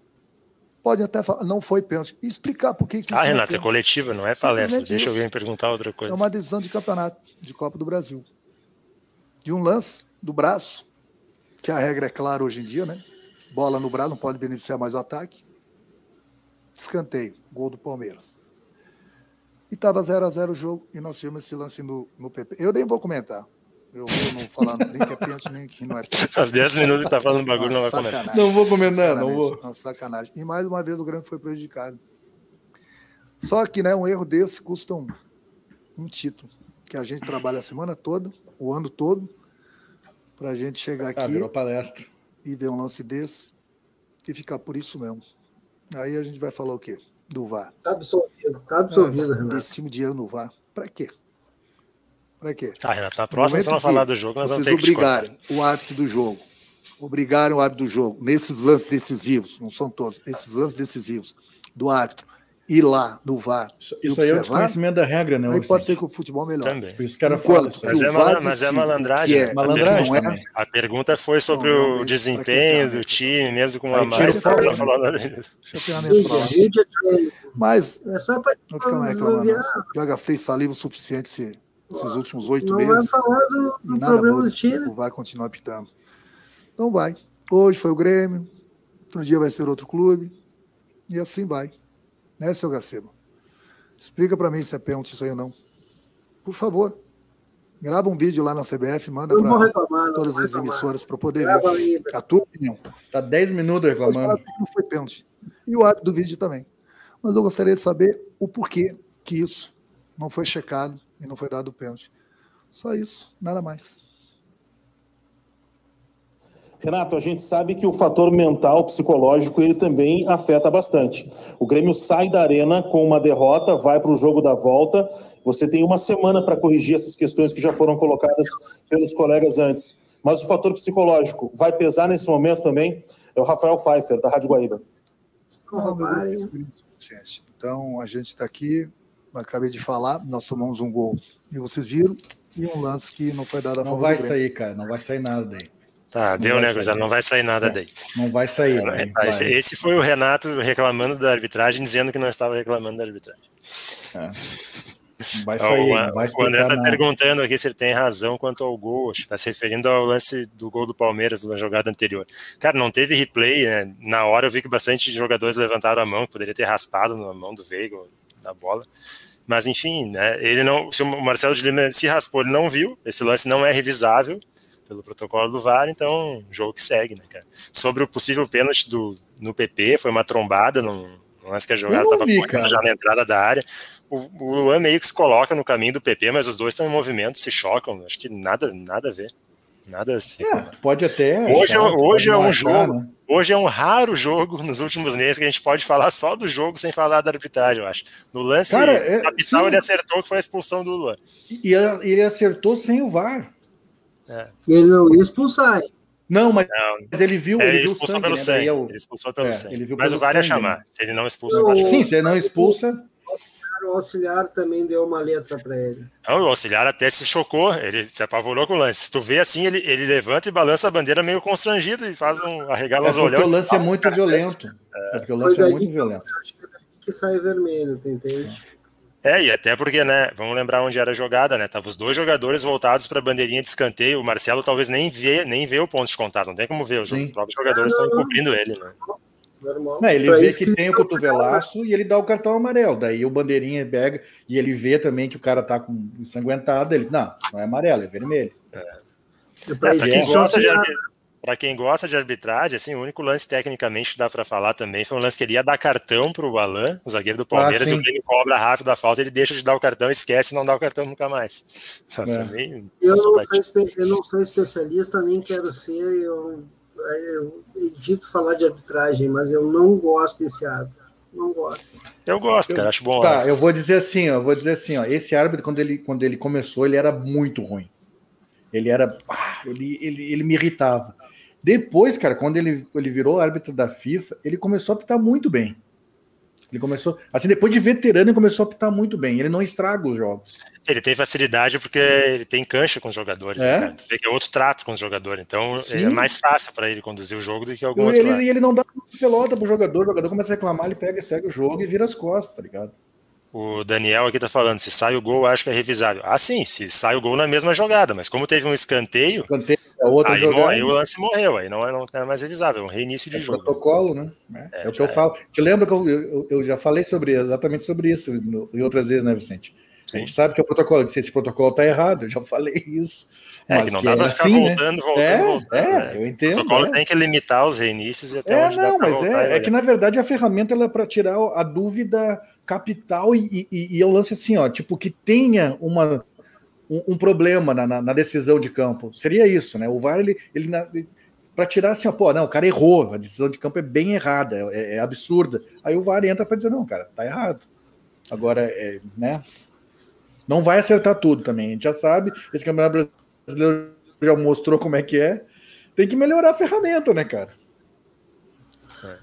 Podem até falar, não foi pênalti. E explicar por que. Ah, Renato, é, é coletiva, não é palestra. Deixa eu vir perguntar outra coisa. É uma decisão de campeonato, de Copa do Brasil. De um lance do braço, que a regra é clara hoje em dia, né? Bola no braço, não pode beneficiar mais o ataque. Escanteio, gol do Palmeiras. E estava 0 a 0 o jogo e nós tínhamos esse lance no, no PP. Eu nem vou comentar. Eu vou não falar nem que é pênalti, nem que não é pênalti. Às 10 minutos está falando bagulho, não vai comentar. Não vou comentar, não vou. Uma sacanagem. E mais uma vez o Grêmio foi prejudicado. Só que né, um erro desse custa um, um título. Que a gente trabalha a semana toda, o ano todo, para a gente chegar ah, aqui. Ah, virou palestra e ver um lance desse e ficar por isso mesmo. Aí a gente vai falar o quê? Do VAR. Tá absolvido, tá absolvido, ah, Renato. Investimos dinheiro no VAR. Para quê? Para quê? Tá, Renato, na próxima, se não falar do jogo, nós vamos ter que obrigarem o árbitro do jogo, obrigarem o árbitro do jogo, nesses lances decisivos, não são todos, esses lances decisivos, do árbitro ir lá no VAR. Isso, isso aí é o desconhecimento da regra, né? Aí pode ser que o futebol melhor. Também. Os caras falam isso. Mas, é, mal, mas é malandragem. É, malandragem a, pergunta, a pergunta foi sobre não, não, o desempenho do time, mesmo com a mais. Eu ter Mas. É só reclamando. Já gastei saliva o suficiente se, esses últimos oito meses. Não vai falar do, do problema do time. Vai continuar pitando. Então vai. Hoje foi o Grêmio, outro dia vai ser outro clube. E assim vai. Né, seu Gacebo? Explica para mim se é pênalti isso aí ou não. Por favor. Grava um vídeo lá na CBF, manda para todas as emissoras para poder Grava ver aí, a tua opinião. Tá 10 minutos reclamando. Não foi pênalti. E o árbitro do vídeo também. Mas eu gostaria de saber o porquê que isso não foi checado e não foi dado o pênalti. Só isso, nada mais. Renato, a gente sabe que o fator mental, psicológico, ele também afeta bastante. O Grêmio sai da arena com uma derrota, vai para o jogo da volta. Você tem uma semana para corrigir essas questões que já foram colocadas pelos colegas antes. Mas o fator psicológico vai pesar nesse momento também? É o Rafael Pfeiffer, da Rádio Guaíba. Então, a gente está aqui, acabei de falar, nós tomamos um gol e vocês viram, e um lance que não foi dado a Não vai sair, cara, não vai sair nada daí. Tá, deu, né, Guzado? Não vai sair nada daí. Não vai sair. Vai, vai. Esse, esse, foi o Renato reclamando da arbitragem, dizendo que não estava reclamando da arbitragem. É. Não vai sair, o, não vai O André está perguntando aqui se ele tem razão quanto ao gol. Acho que está se referindo ao lance do gol do Palmeiras, da jogada anterior. Cara, não teve replay, né? Na hora eu vi que bastante jogadores levantaram a mão, poderia ter raspado na mão do Veiga, na bola. Mas enfim, né? Ele não. Se o Marcelo de Lima se raspou, ele não viu. Esse lance não é revisável pelo protocolo do VAR, então jogo que segue, né, cara? Sobre o possível pênalti do, no PP, foi uma trombada, não, não é que a jogada estava já na entrada da área. O, o Luan meio que se coloca no caminho do PP, mas os dois estão em movimento, se chocam, acho que nada, nada a ver. Nada assim. É, pode até. Hoje, hoje é um jogo. Né? Hoje é um raro jogo nos últimos meses que a gente pode falar só do jogo sem falar da arbitragem, eu acho. No lance Cara, é, capital, ele acertou que foi a expulsão do Luan. E ele acertou sem o VAR. É. Ele não ia expulsar. Não, mas, não, mas ele viu. É, ele, ele expulsou sangue, pelo né? sangue. Eu... Ele expulsou pelo é, sangue. Mas o VAR ia chamar. Se ele não expulsa, o VAR Sim, se ele não expulsa. O auxiliar também deu uma letra para ele. Não, o auxiliar até se chocou, ele se apavorou com o lance. Se tu vê assim, ele, ele levanta e balança a bandeira meio constrangido e faz um arregala é os olhos. Porque o lance é muito violento. É, porque o lance é muito violento. Acho que, que sai vermelho, entende? É, e até porque, né, vamos lembrar onde era a jogada, né? Tava os dois jogadores voltados para a bandeirinha de escanteio. O Marcelo talvez nem vê, nem vê o ponto de contato, não tem como ver. Os Sim. próprios jogadores estão encobrindo ele, né? Não, ele vê que, que tem o cotovelaço e ele dá o cartão amarelo. Daí o bandeirinha pega e ele vê também que o cara tá com ensanguentado. Ele, não, não é amarelo, é vermelho. É. É, pra quem gosta de, para quem gosta de arbitragem, assim, o único lance tecnicamente que dá para falar também foi um lance que ele ia dar cartão para o Alan, o zagueiro do Palmeiras, ah, e o Grêmio cobra rápido a falta, ele deixa de dar o cartão, esquece e não dá o cartão nunca mais. É. Bem, eu, não sou, eu, não sou, especialista, nem quero ser, eu, eu evito falar de arbitragem, mas eu não gosto desse árbitro. Não gosto. Eu gosto, cara, acho bom. Tá, eu vou dizer assim, ó, eu vou dizer assim, ó, esse árbitro quando ele quando ele começou, ele era muito ruim. Ele era, ah, ele, ele, ele me irritava. Depois, cara, quando ele, ele virou árbitro da FIFA, ele começou a apitar muito bem. Ele começou, assim, depois de veterano, ele começou a apitar muito bem. Ele não estraga os jogos. Ele tem facilidade porque ele tem cancha com os jogadores, né, é? né, é outro trato com os jogadores. Então Sim. é mais fácil para ele conduzir o jogo do que algum ele, outro. E ele não dá pelota pro jogador, o jogador começa a reclamar, ele pega e segue o jogo e vira as costas, tá ligado? O Daniel aqui tá falando, se sai o gol, acho que é revisável. Ah, sim, se sai o gol na mesma jogada, mas como teve um escanteio, escanteio é outra aí, aí, o lance morreu, aí não é, não é mais revisável, é um reinício de é jogo. protocolo, né? É, é o que eu é. falo. Te lembra que eu, eu, eu, já falei sobre exatamente sobre isso em outras vezes, né, Vicente? Sim. A gente sabe que é o protocolo, se esse protocolo tá errado, eu já falei isso. É, que não dá para ficar assim, voltando, né? voltando, é, voltando. É, né? eu entendo. O protocolo é. tem que limitar os reinícios e até é, onde não, dá mas é, é que na verdade a ferramenta é para tirar a dúvida capital e, e, e eu lance assim, ó, tipo, que tenha uma, um, um problema na, na, na, decisão de campo. Seria isso, né? O VAR, ele, ele, ele para tirar assim, ó, pô, não, o cara errou, a decisão de campo é bem errada, é, é absurda. Aí o VAR entra para dizer, não, cara, tá errado. Agora, é, né? Não vai acertar tudo também, a gente já sabe, esse campeonato brasileiro já mostrou como é que é. Tem que melhorar a ferramenta, né, cara? É.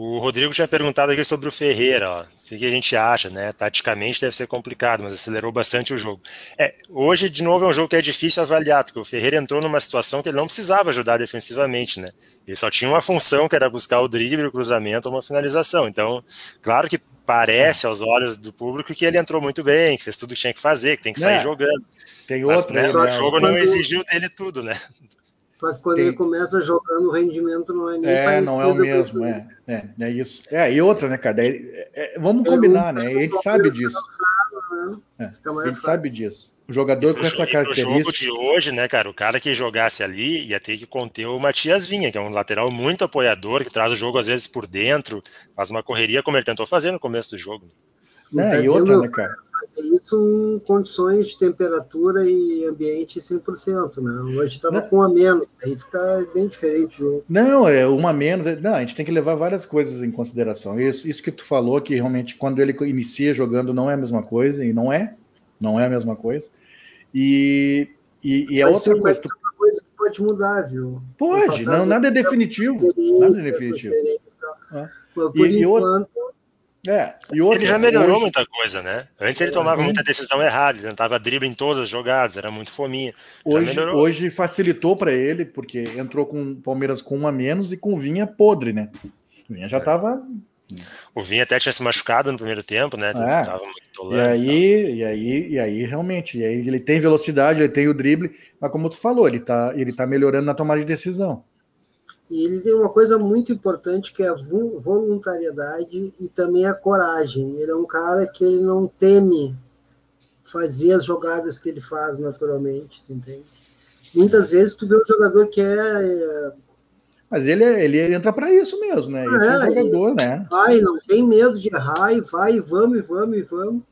O Rodrigo tinha perguntado aqui sobre o Ferreira, ó. O que a gente acha, né? Taticamente deve ser complicado, mas acelerou bastante o jogo. É, hoje, de novo, é um jogo que é difícil avaliar, porque o Ferreira entrou numa situação que ele não precisava ajudar defensivamente, né? Ele só tinha uma função que era buscar o drible, o cruzamento ou uma finalização. Então, claro que parece aos olhos do público que ele entrou muito bem, que fez tudo que tinha que fazer, que tem que sair é, jogando. Tem outro, mas, né? O jogo não exigiu dele tudo, né? Só que quando Tem... ele começa jogando, o rendimento não é nem é, parecido. não é o mesmo, é, é, é isso. É, e outra, né, cara? É, é, vamos combinar, né? A gente sabe disso. Cansado, né? É, a gente fácil. sabe disso. O jogador com essa característica. No jogo de hoje, né, cara? O cara que jogasse ali ia ter que conter o Matias Vinha, que é um lateral muito apoiador, que traz o jogo às vezes por dentro, faz uma correria como ele tentou fazer no começo do jogo. Não, é, tá e outra, né, cara? Fazer isso em condições de temperatura e ambiente 100%, né? Hoje estava com a menos, aí fica bem diferente o jogo. Não, é uma menos. É, não, a gente tem que levar várias coisas em consideração. Isso, isso que tu falou, que realmente quando ele inicia jogando não é a mesma coisa, e não é, não é a mesma coisa. E, e, e é outra coisa. Tu... uma coisa que pode mudar, viu? Pode, não, nada é definitivo. Nada é definitivo. Ah. Por e, enquanto. É, e outra, ele já melhorou hoje... muita coisa, né? Antes ele tomava muita decisão errada, ele tentava drible em todas as jogadas, era muito fominha. Hoje, hoje facilitou para ele, porque entrou com o Palmeiras com um a menos e com o Vinha podre, né? O Vinha já estava. É. O Vinha até tinha se machucado no primeiro tempo, né? É. Tava muito e aí, e aí, e aí, realmente, e aí ele tem velocidade, ele tem o drible, mas como tu falou, ele tá, ele tá melhorando na tomada de decisão. E ele tem uma coisa muito importante que é a voluntariedade e também a coragem. Ele é um cara que ele não teme fazer as jogadas que ele faz naturalmente, entende? Muitas vezes tu vê um jogador que é, é mas ele, ele entra para isso mesmo, né? Esse é, é o jogador, né? Vai, não tem medo de errar e vai, e vamos, e vamos, e vamos.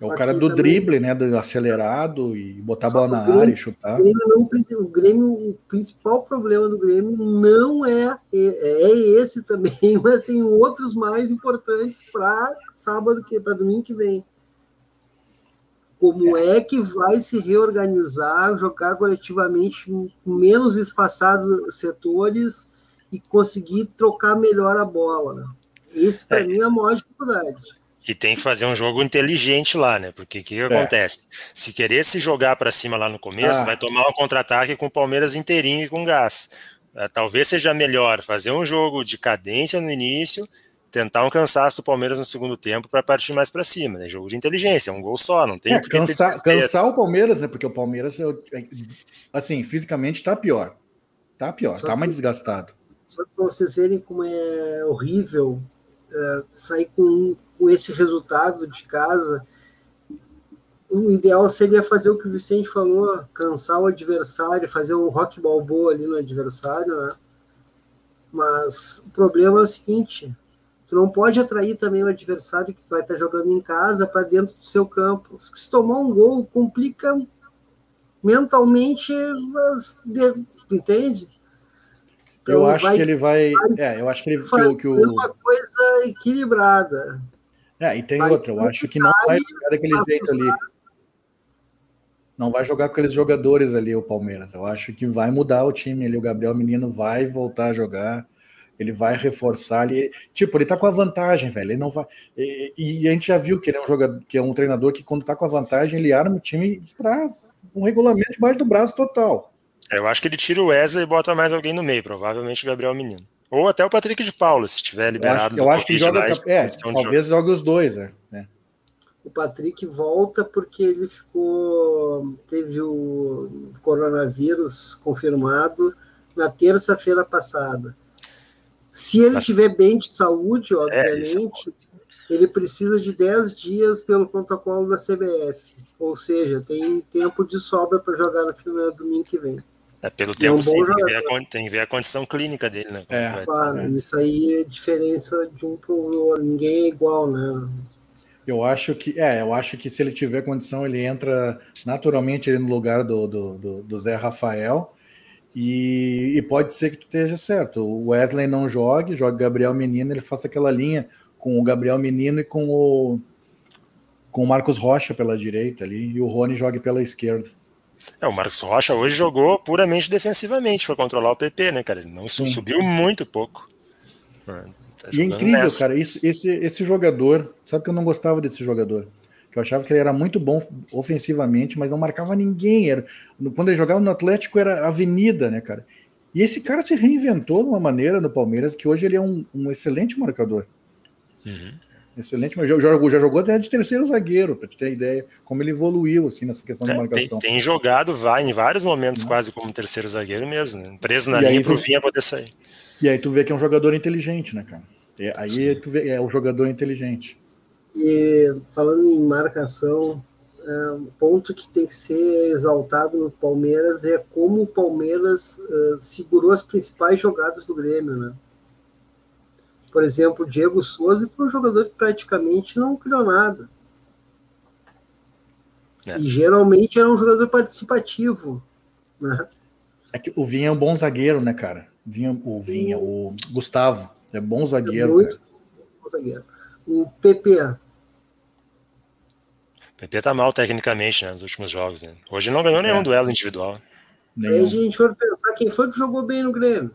É o cara do também... drible, né? Do acelerado e botar a bola na Grêmio, área e chutar. O Grêmio, não, o Grêmio, o principal problema do Grêmio não é, é, é esse também, mas tem outros mais importantes para sábado, que para domingo que vem. Como é. é que vai se reorganizar, jogar coletivamente com menos espaçados setores e conseguir trocar melhor a bola? Né? Esse, para é. mim, é a maior dificuldade. E tem que fazer um jogo inteligente lá, né? Porque o que, que é. acontece? Se querer se jogar para cima lá no começo, ah. vai tomar um contra-ataque com o Palmeiras inteirinho e com gás. É, talvez seja melhor fazer um jogo de cadência no início, tentar um cansaço do Palmeiras no segundo tempo para partir mais para cima, né? Jogo de inteligência, um gol só, não tem é, cansar, cansar o Palmeiras, né? Porque o Palmeiras, assim, fisicamente tá pior. Tá pior, só tá mais desgastado. Só para vocês verem como é horrível é, sair com com esse resultado de casa, o ideal seria fazer o que o Vicente falou, cansar o adversário, fazer um rock balboa ali no adversário, né? Mas o problema é o seguinte, tu não pode atrair também o adversário que vai estar jogando em casa para dentro do seu campo. Se tomar um gol, complica mentalmente, entende? Então, eu acho que ele vai, é, eu acho que ele fazer que o, uma coisa equilibrada. É, e tem vai outra, eu acho que não vai jogar daquele jeito ali. Não vai jogar com aqueles jogadores ali, o Palmeiras. Eu acho que vai mudar o time ali. O Gabriel Menino vai voltar a jogar. Ele vai reforçar ali. Tipo, ele tá com a vantagem, velho. Ele não vai. E, e, a gente já viu que ele é um jogador, que é um treinador que, quando tá com a vantagem, ele arma o time para um regulamento debaixo do braço total. Eu acho que ele tira o Wesley e bota mais alguém no meio, provavelmente o Gabriel Menino. Ou até o Patrick de Paula, se estiver liberado. Eu acho, eu acho que joga. é, talvez jogue os dois, né? É. O Patrick volta porque ele ficou. Teve o coronavírus confirmado na terça-feira passada. Se ele estiver bem de saúde, é, obviamente, é, ele precisa de 10 dias pelo protocolo da CBF. Ou seja, tem tempo de sobra para jogar no final domingo que vem. É, pelo tempo, é um sim, tem que, a, tem que, ver a, condição clínica dele, né? É, claro, é. isso aí é diferença de um para o outro, ninguém é igual, né? Eu acho que, é, eu acho que se ele tiver condição, ele entra naturalmente no lugar do, do, do, do Zé Rafael. E, e, pode ser que tu esteja certo. O Wesley não jogue, joga Gabriel Menino, ele faça aquela linha com o Gabriel Menino e com o com o Marcos Rocha pela direita ali, e o Rony jogue pela esquerda. É, o Marcos Rocha hoje jogou puramente defensivamente para controlar o PP, né, cara? Ele não Sim. subiu muito pouco. Tá E é incrível, nessa. cara, isso, esse, esse jogador, sabe que eu não gostava desse jogador? Que eu achava que ele era muito bom ofensivamente, mas não marcava ninguém. Era, quando ele jogava no Atlético era avenida, né, cara? E esse cara se reinventou de uma maneira no Palmeiras que hoje ele é um, um excelente marcador. Uhum. Excelente, mas já, já jogou- já jogou até de terceiro zagueiro, pra te ter ideia como ele evoluiu assim nessa questão É, tem, marcação. tem jogado vai, em vários momentos quase como terceiro zagueiro mesmo, né? preso na E linha pro Vinha poder sair. E aí tu vê que é um jogador inteligente, né, cara? É, aí tu vê, é o jogador inteligente. E falando em marcação, é, um ponto que tem que ser exaltado no Palmeiras é como o Palmeiras é, segurou as principais jogadas do Grêmio, né? Por exemplo, o Diego Souza foi um jogador que praticamente não criou nada. É. E geralmente era um jogador participativo. Né? É que o Vinha é um bom zagueiro, né, cara? Vinha, o Vinha, o Gustavo, é bom zagueiro, muito cara. bom zagueiro. O PP, PP tá mal tecnicamente né, nos últimos jogos. Né? Hoje não ganhou nenhum É. duelo individual. aí a Nenhum. gente for pensar quem foi que jogou bem no Grêmio.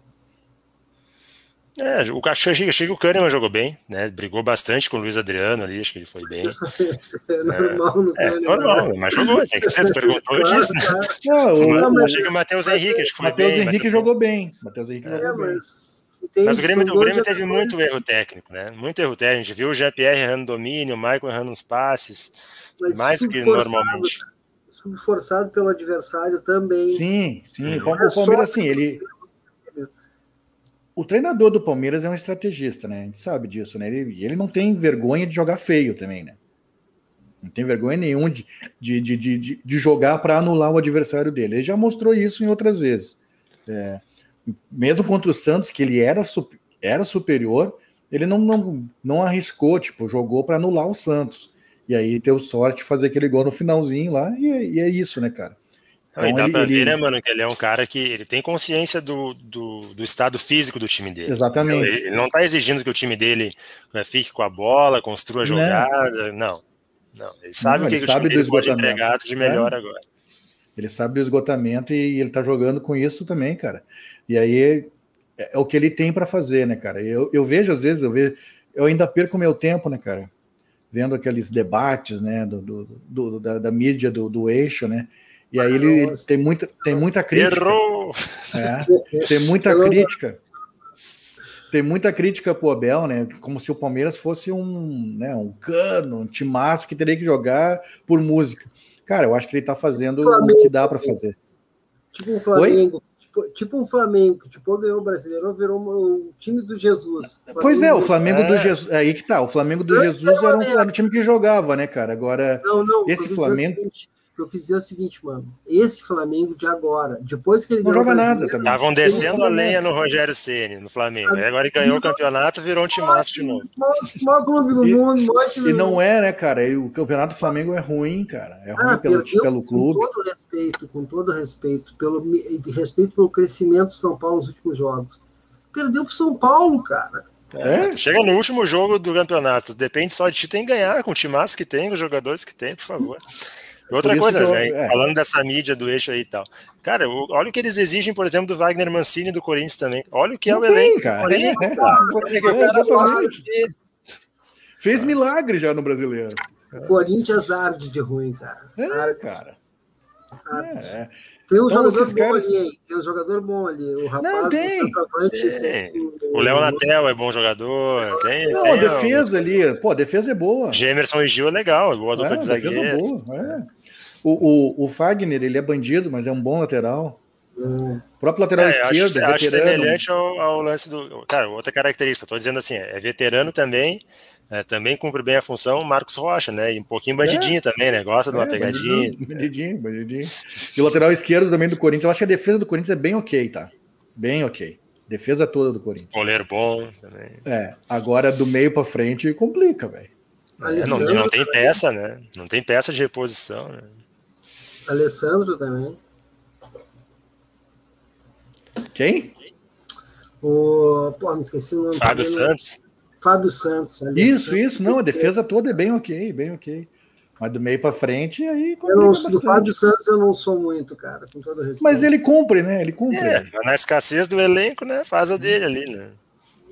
É, o achei, achei que o Kahneman jogou bem, né? Brigou bastante com o Luiz Adriano ali, acho que ele foi bem. Isso é normal no É, Grêmio. normal, né? mas jogou, tem que ser, você perguntou, eu Claro, disse. né? claro. Não, Não, mas- achei que o Matheus Henrique, acho que foi Matheus bem. Henrique mas- jogou bem. Matheus Henrique É, jogou bem. mas tem, Mas o Grêmio, o Grêmio teve muito erro técnico, né? Muito erro técnico. A gente viu o GPR errando domínio, o Michael errando uns passes, mas mais do que forçado, normalmente. tudo forçado pelo adversário também. Sim, sim. Uhum. O Não é o Palmeiras, assim, ele. O treinador do Palmeiras é um estrategista, né? A gente sabe disso, né? Ele, ele não tem vergonha de jogar feio também, né? Não tem vergonha nenhuma de, de, de, de, de- de jogar para anular o adversário dele. Ele já mostrou isso em outras vezes. É, mesmo contra o Santos, que ele era, era superior, ele não, não, não arriscou, tipo, jogou para anular o Santos. E aí deu sorte de fazer aquele gol no finalzinho lá, e é, e é isso, né, cara? Não, e Então dá ele- pra ver, ele- né, mano, que ele é um cara que ele tem consciência do, do, do estado físico do time dele. Exatamente. Ele, ele não tá exigindo que o time dele né, fique com a bola, construa a Não. jogada. Não. Não. Ele sabe Não, o que, ele que o sabe time do dele pode entregar de melhor agora. Ele sabe do esgotamento e ele tá jogando com isso também, cara. E aí é, é o que ele tem para fazer, né, cara? Eu, eu vejo, às vezes, eu vejo, eu ainda perco meu tempo, né, cara? Vendo aqueles debates, né, do, do- do- da, da mídia do, do eixo, né? E aí ele, Nossa. tem muita, tem muita crítica. Errou! É, tem muita crítica. Tem muita crítica pro Abel, né? Como se o Palmeiras fosse um, né, um cano, um timaço que teria que jogar por música. Cara, eu acho que ele tá fazendo o Flamengo, que dá para assim. fazer. Tipo um Flamengo. Tipo, tipo um Flamengo, que tipo, ganhou o Brasileirão, virou o time do Jesus. Pois é, o Flamengo É. do Jesus. Aí que tá, o Flamengo do Antes Jesus era um, era um time que jogava, né, cara? Agora. Não, não. Esse o é que eu quis dizer é o seguinte, mano. Esse Flamengo de agora, depois que ele Não ganhou o joga nada também. Estavam descendo a lenha no Rogério Ceni no Flamengo. Aí agora ele ganhou o campeonato, virou um timaço de novo. Maior, maior clube do E- mundo, maior time E do não mundo. é, né, cara? E o campeonato do Flamengo é ruim, cara. É ruim Ah, pelo, pelo clube. Com todo respeito, com todo respeito, pelo respeito pelo crescimento do São Paulo nos últimos jogos. Perdeu pro São Paulo, cara. É? Chega no último jogo do campeonato, depende só de ti, tem que ganhar com o timaço que tem, com os jogadores que tem, por favor. E outra coisa, eu- né, é. falando dessa mídia do eixo aí e tal. Cara, o- olha o que eles exigem, por exemplo, do Wagner Mancini do Corinthians também. Olha o que é o tem, elenco cara. É, cara. é, que o cara. Fez milagre já no brasileiro. O Corinthians arde de ruim, cara. É, Arde. cara. Arde. É, é. Tem um Então, jogador bom caras- ali, hein? Tem um jogador bom ali. O rapaz Não, do tem. Tem. O Léo Natel é bom jogador. Tem, Não, tem, a defesa ali, pô, a defesa é boa. Gemerson e Gil é legal, boa dupla É, de defesa é boa. é. O, o, o Fagner, ele é bandido, mas é um bom lateral. Hum. O próprio lateral É, eu acho, esquerdo, acho semelhante ao, ao lance do. Cara, outra característica, tô dizendo assim, é veterano também, é, também cumpre bem a função, Marcos Rocha, né? E um pouquinho bandidinho também, né? Gosta de uma É, pegadinha. Bandidinho, bandidinho, bandidinho. E o lateral esquerdo também do Corinthians. Eu acho que a defesa do Corinthians é bem ok, tá? Bem ok. Defesa toda do Corinthians. Goleiro bom também. É, agora do meio pra frente complica, velho. É, não, não tem peça, né? Não tem peça de reposição, né? Alessandro também. Quem? O, pô, me esqueci o nome. Fábio dele. Santos. Fábio Santos. Alessandro. Isso, isso. Não, a defesa toda é bem ok, bem ok. Mas do meio pra frente, aí Eu não, do. Fábio Santos eu não sou muito, cara, com todo respeito. Mas ele cumpre, né? Ele cumpre. É, na escassez do elenco, né? Faz a dele ali, né?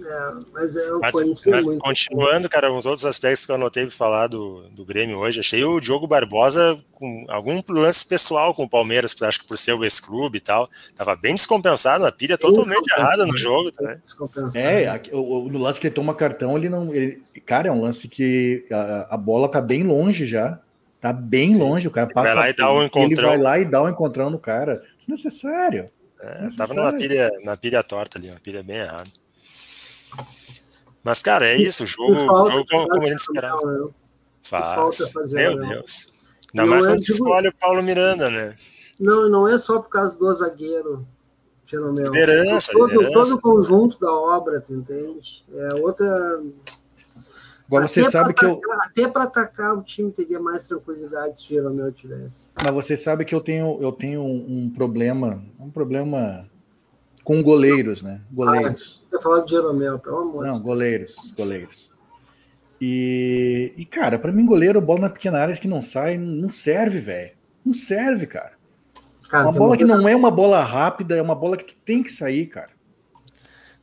É, mas é o Mas, Corinthians é mas muito. continuando, cara, uns outros aspectos que eu anotei pra falar do, do Grêmio hoje, achei o Diogo Barbosa com algum lance pessoal com o Palmeiras, acho que por ser o ex-clube e tal, tava bem descompensado, uma pilha Bem totalmente errada no jogo, tá, né? Descompensado. É, aqui- o, o- no lance que ele toma cartão, ele não. Ele, cara, é um lance que a, a bola tá bem longe já. Tá bem longe, o cara passa. vai lá e dá um Ele encontrão. vai lá e dá um encontrão no cara. Desnecessário. É, tava numa pilha, na pilha torta ali, uma pilha bem errada. Mas, cara, é isso, o jogo, falta jogo como, faz como a gente esperava. Né? Faz. fazer Meu. Deus. Ainda Não mais é quando você tipo- escolhe o Paulo Miranda, né? Não, não é só por causa do zagueiro, Jeromel. Liderança, todo, liderança. todo o conjunto da obra, tu entende? É outra. Agora você sabe que pra eu. atacar- Até para atacar o time teria mais tranquilidade se o Jeromel tivesse. Mas você sabe que eu tenho, eu tenho um, um problema, um problema com goleiros, né? Goleiros. Eu falar de Jeromel, pelo amor de Não, goleiros, goleiros. E, e cara, pra mim, goleiro, bola na pequena área que não sai, não serve, velho. Não serve, cara. Cara, Uma bola que coisa- não é uma bola rápida, é uma bola que tu tem que sair, cara.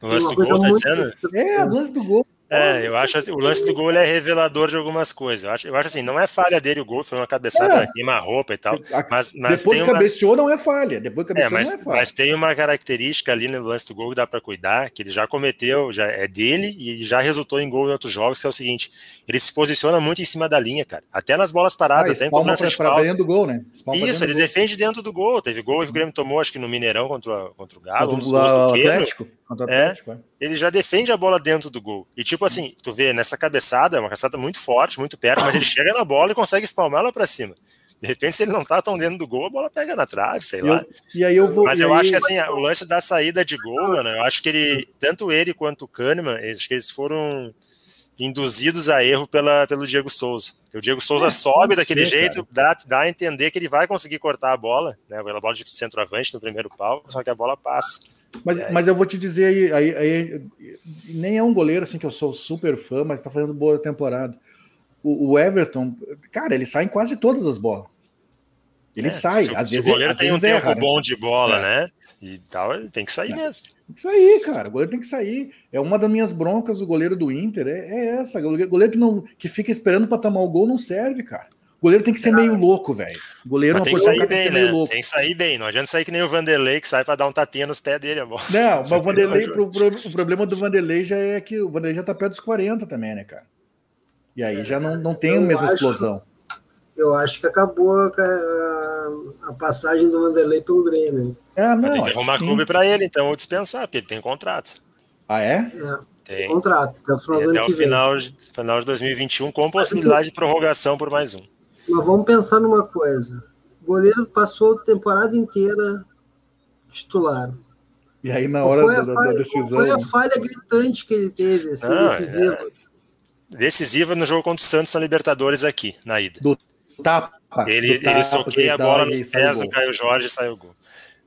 Tem lance uma do gol, tá dizendo? É, o lance do gol. É, eu acho assim, o lance do gol é revelador de algumas coisas. Eu acho, eu acho assim, não é falha dele o gol, foi uma cabeçada É. queima-roupa e tal. Mas, mas Depois que uma. cabeceou, não é falha. Depois que É, cabeceou, mas, não é falha. mas tem uma característica ali no lance do gol que dá pra cuidar, que ele já cometeu, já é dele e já resultou em gol em outros jogos, que é o seguinte: ele se posiciona muito em cima da linha, cara. Até nas bolas paradas, Ah, até em cobrança pra, de pra falta. dentro do gol, né? Espalma Isso, ele gol. defende dentro do gol. Teve gol que o Grêmio tomou, acho que no Mineirão contra, contra o Galo, um dos gols do Queiro. Atlético. É. Atlético, é. Ele já defende a bola dentro do gol. E tipo assim, tu vê nessa cabeçada, é uma cabeçada muito forte, muito perto, mas ele chega na bola e consegue espalmar ela pra cima. De repente, se ele não tá tão dentro do gol, a bola pega na trave, sei lá. e aí eu vou. Mas eu aí- acho que assim, o lance da saída de gol, mano, eu acho que ele, tanto ele quanto o Kahneman, eles- acho que eles foram induzidos a erro pela, pelo Diego Souza. O Diego Souza É, sobe daquele ser, jeito, dá, dá a entender que ele vai conseguir cortar a bola, né? Aquela bola de centroavante no primeiro pau, só que a bola passa. Mas, É. mas eu vou te dizer aí, aí, aí, nem é um goleiro assim que eu sou super fã, mas tá fazendo boa temporada. O, o Everton, cara, ele sai em quase todas as bolas. Ele É, sai, se, às se vezes, o goleiro às tem um vezes tempo erra, né? bom de bola, É. né? E tal, ele tem que sair É. mesmo. Tem que sair, cara. O goleiro tem que sair. É uma das minhas broncas do goleiro do Inter. É, é essa. O goleiro que, não, que fica esperando para tomar o gol não serve, cara. O goleiro tem que ser meio louco, velho. Goleiro é Mas tem que sair tem que bem, ser meio né? louco. Tem que sair bem. Não adianta sair que nem o Vanderlei, que sai pra dar um tapinha nos pés dele, amor. Não, mas o Vanderlei, pro, pro- o problema do Vanderlei já é que o Vanderlei já tá perto dos 40 também, né, cara? E aí já não, não tem a mesma acho- explosão. Eu acho que acabou a, a- a passagem do Vanderlei pelo Grêmio. Ah, Mas não. tem que arrumar sim. clube pra ele, então, ou dispensar, porque ele tem contrato. Ah, é? É, Tem. contrato, até o final E até o final de, final de 2021, com possibilidade de prorrogação por mais um. Mas vamos pensar numa coisa. O goleiro passou a temporada inteira titular. E aí na hora da, a da- falha, da qual decisão. foi a falha gritante que ele teve, assim, Não, decisiva? Decisiva no jogo contra o Santos na Libertadores aqui, na ida. Tapa. Ele, do tapa ele que soqueia a bola nos pés do. Caio Jorge e sai o gol.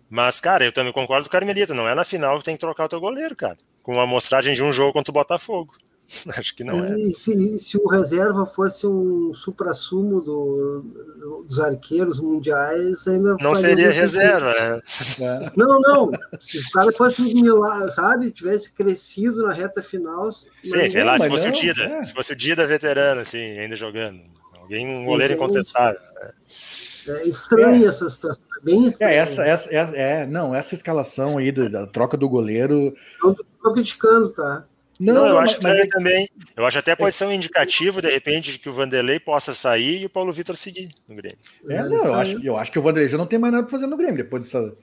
Mas, cara, eu também concordo com o Carmelito, não é na final que tem que trocar o teu goleiro, cara. Com uma amostragem de um jogo contra o Botafogo. Acho que não é. E se, se o reserva fosse um supra-sumo do- dos arqueiros mundiais, ainda Não seria sentido. reserva, né? É. Não, não. Se o cara fosse um milagre, sabe? Tivesse crescido na reta final. Sim, sei não, lá, se fosse o não, Dida, é. se fosse o Dida veterano, assim, ainda jogando. Alguém, um goleiro incontestável. É estranha essa situação. É bem É, estranha. essa, essa, é, é, não, essa escalação aí do- da troca do goleiro. Não tô criticando, tá? Não, Não, eu mas- acho mas estranho é- também. Eu acho até pode ser um indicativo, de repente, de que o Vanderlei possa sair e o Paulo Vitor seguir no Grêmio. É, Ele não, eu acho, eu acho que o Vanderlei já não tem mais nada pra fazer no Grêmio depois dessa.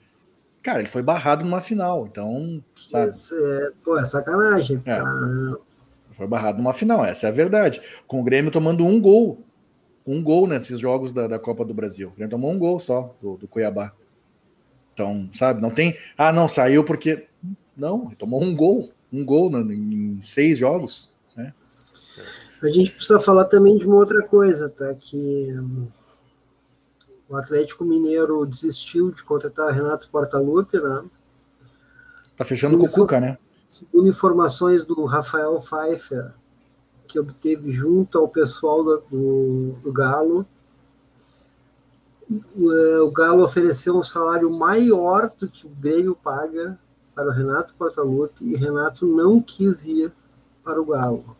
Cara, ele foi barrado numa final, então, sabe? Isso é, pô, é sacanagem. É. Foi barrado numa final, essa é a verdade. Com o Grêmio tomando um gol. Um gol nesses jogos da, da Copa do Brasil. O Grêmio tomou um gol só do, do Cuiabá. Então, sabe, não tem. Ah, não, saiu porque. Não, ele tomou um gol. Um gol em seis jogos. Né? A gente precisa falar também de uma outra coisa, tá? Que hum, o Atlético Mineiro desistiu de contratar Renato Portaluppi, né? Tá fechando com o Cuca, né? Segundo informações do Rafael Pfeiffer, que obteve junto ao pessoal do, do, do Galo, o, eh, o Galo ofereceu um salário maior do que o Grêmio paga para o Renato Portaluppi e Renato não quis ir para o Galo.